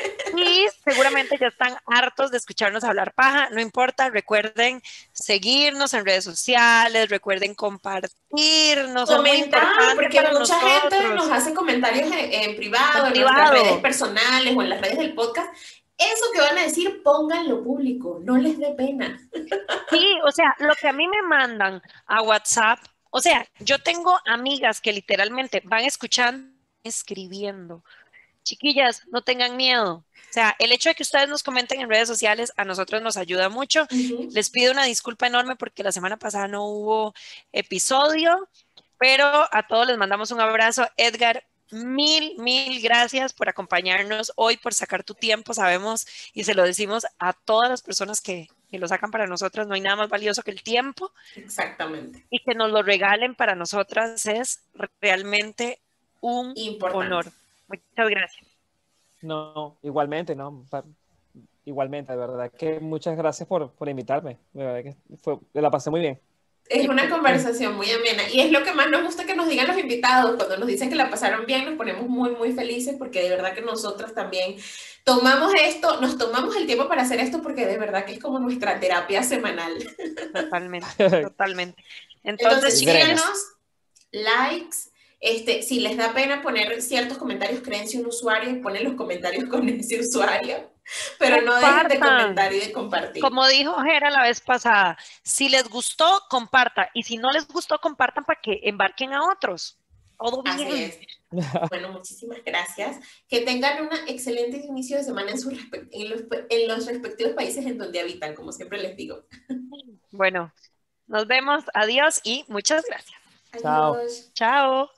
Y seguramente ya están hartos de escucharnos hablar paja. No importa, recuerden seguirnos en redes sociales, recuerden compartirnos. Comentar, porque mucha gente nosotros. nos hace comentarios en, en privado, En en, privado. redes personales o en las redes del podcast. Eso que van a decir, pónganlo público, no les dé pena. Sí, o sea, lo que a mí me mandan a WhatsApp, o sea, yo tengo amigas que literalmente van escuchando, escribiendo. Chiquillas, no tengan miedo. O sea, el hecho de que ustedes nos comenten en redes sociales a nosotros nos ayuda mucho. Les pido una disculpa enorme porque la semana pasada no hubo episodio, pero a todos les mandamos un abrazo. Edgar, mil, mil gracias por acompañarnos hoy, por sacar tu tiempo. Sabemos y se lo decimos a todas las personas que, que lo sacan para nosotras. No hay nada más valioso que el tiempo Exactamente. y que nos lo regalen para nosotras es realmente un Importante. honor. Muchas gracias. No, igualmente, no. Igualmente, de verdad que muchas gracias por, por invitarme. De verdad que fue, la pasé muy bien. Es una conversación muy amena y es lo que más nos gusta que nos digan los invitados. Cuando nos dicen que la pasaron bien, nos ponemos muy, muy felices porque de verdad que nosotras también tomamos esto, nos tomamos el tiempo para hacer esto porque de verdad que es como nuestra terapia semanal. Totalmente, (laughs) totalmente. Entonces, Entonces, síganos, likes. Este, si les da pena poner ciertos comentarios, créense un usuario y ponen los comentarios con ese usuario, pero no dejen de comentar y de compartir. Como dijo Jera la vez pasada, si les gustó, compartan. Y si no les gustó, compartan para que embarquen a otros. Todo Así bien. es. (laughs) Bueno, muchísimas gracias. Que tengan un excelente inicio de semana en, sus en, los, en los respectivos países en donde habitan, como siempre les digo. Bueno, nos vemos. Adiós y muchas gracias. Chao. Adiós. Chao.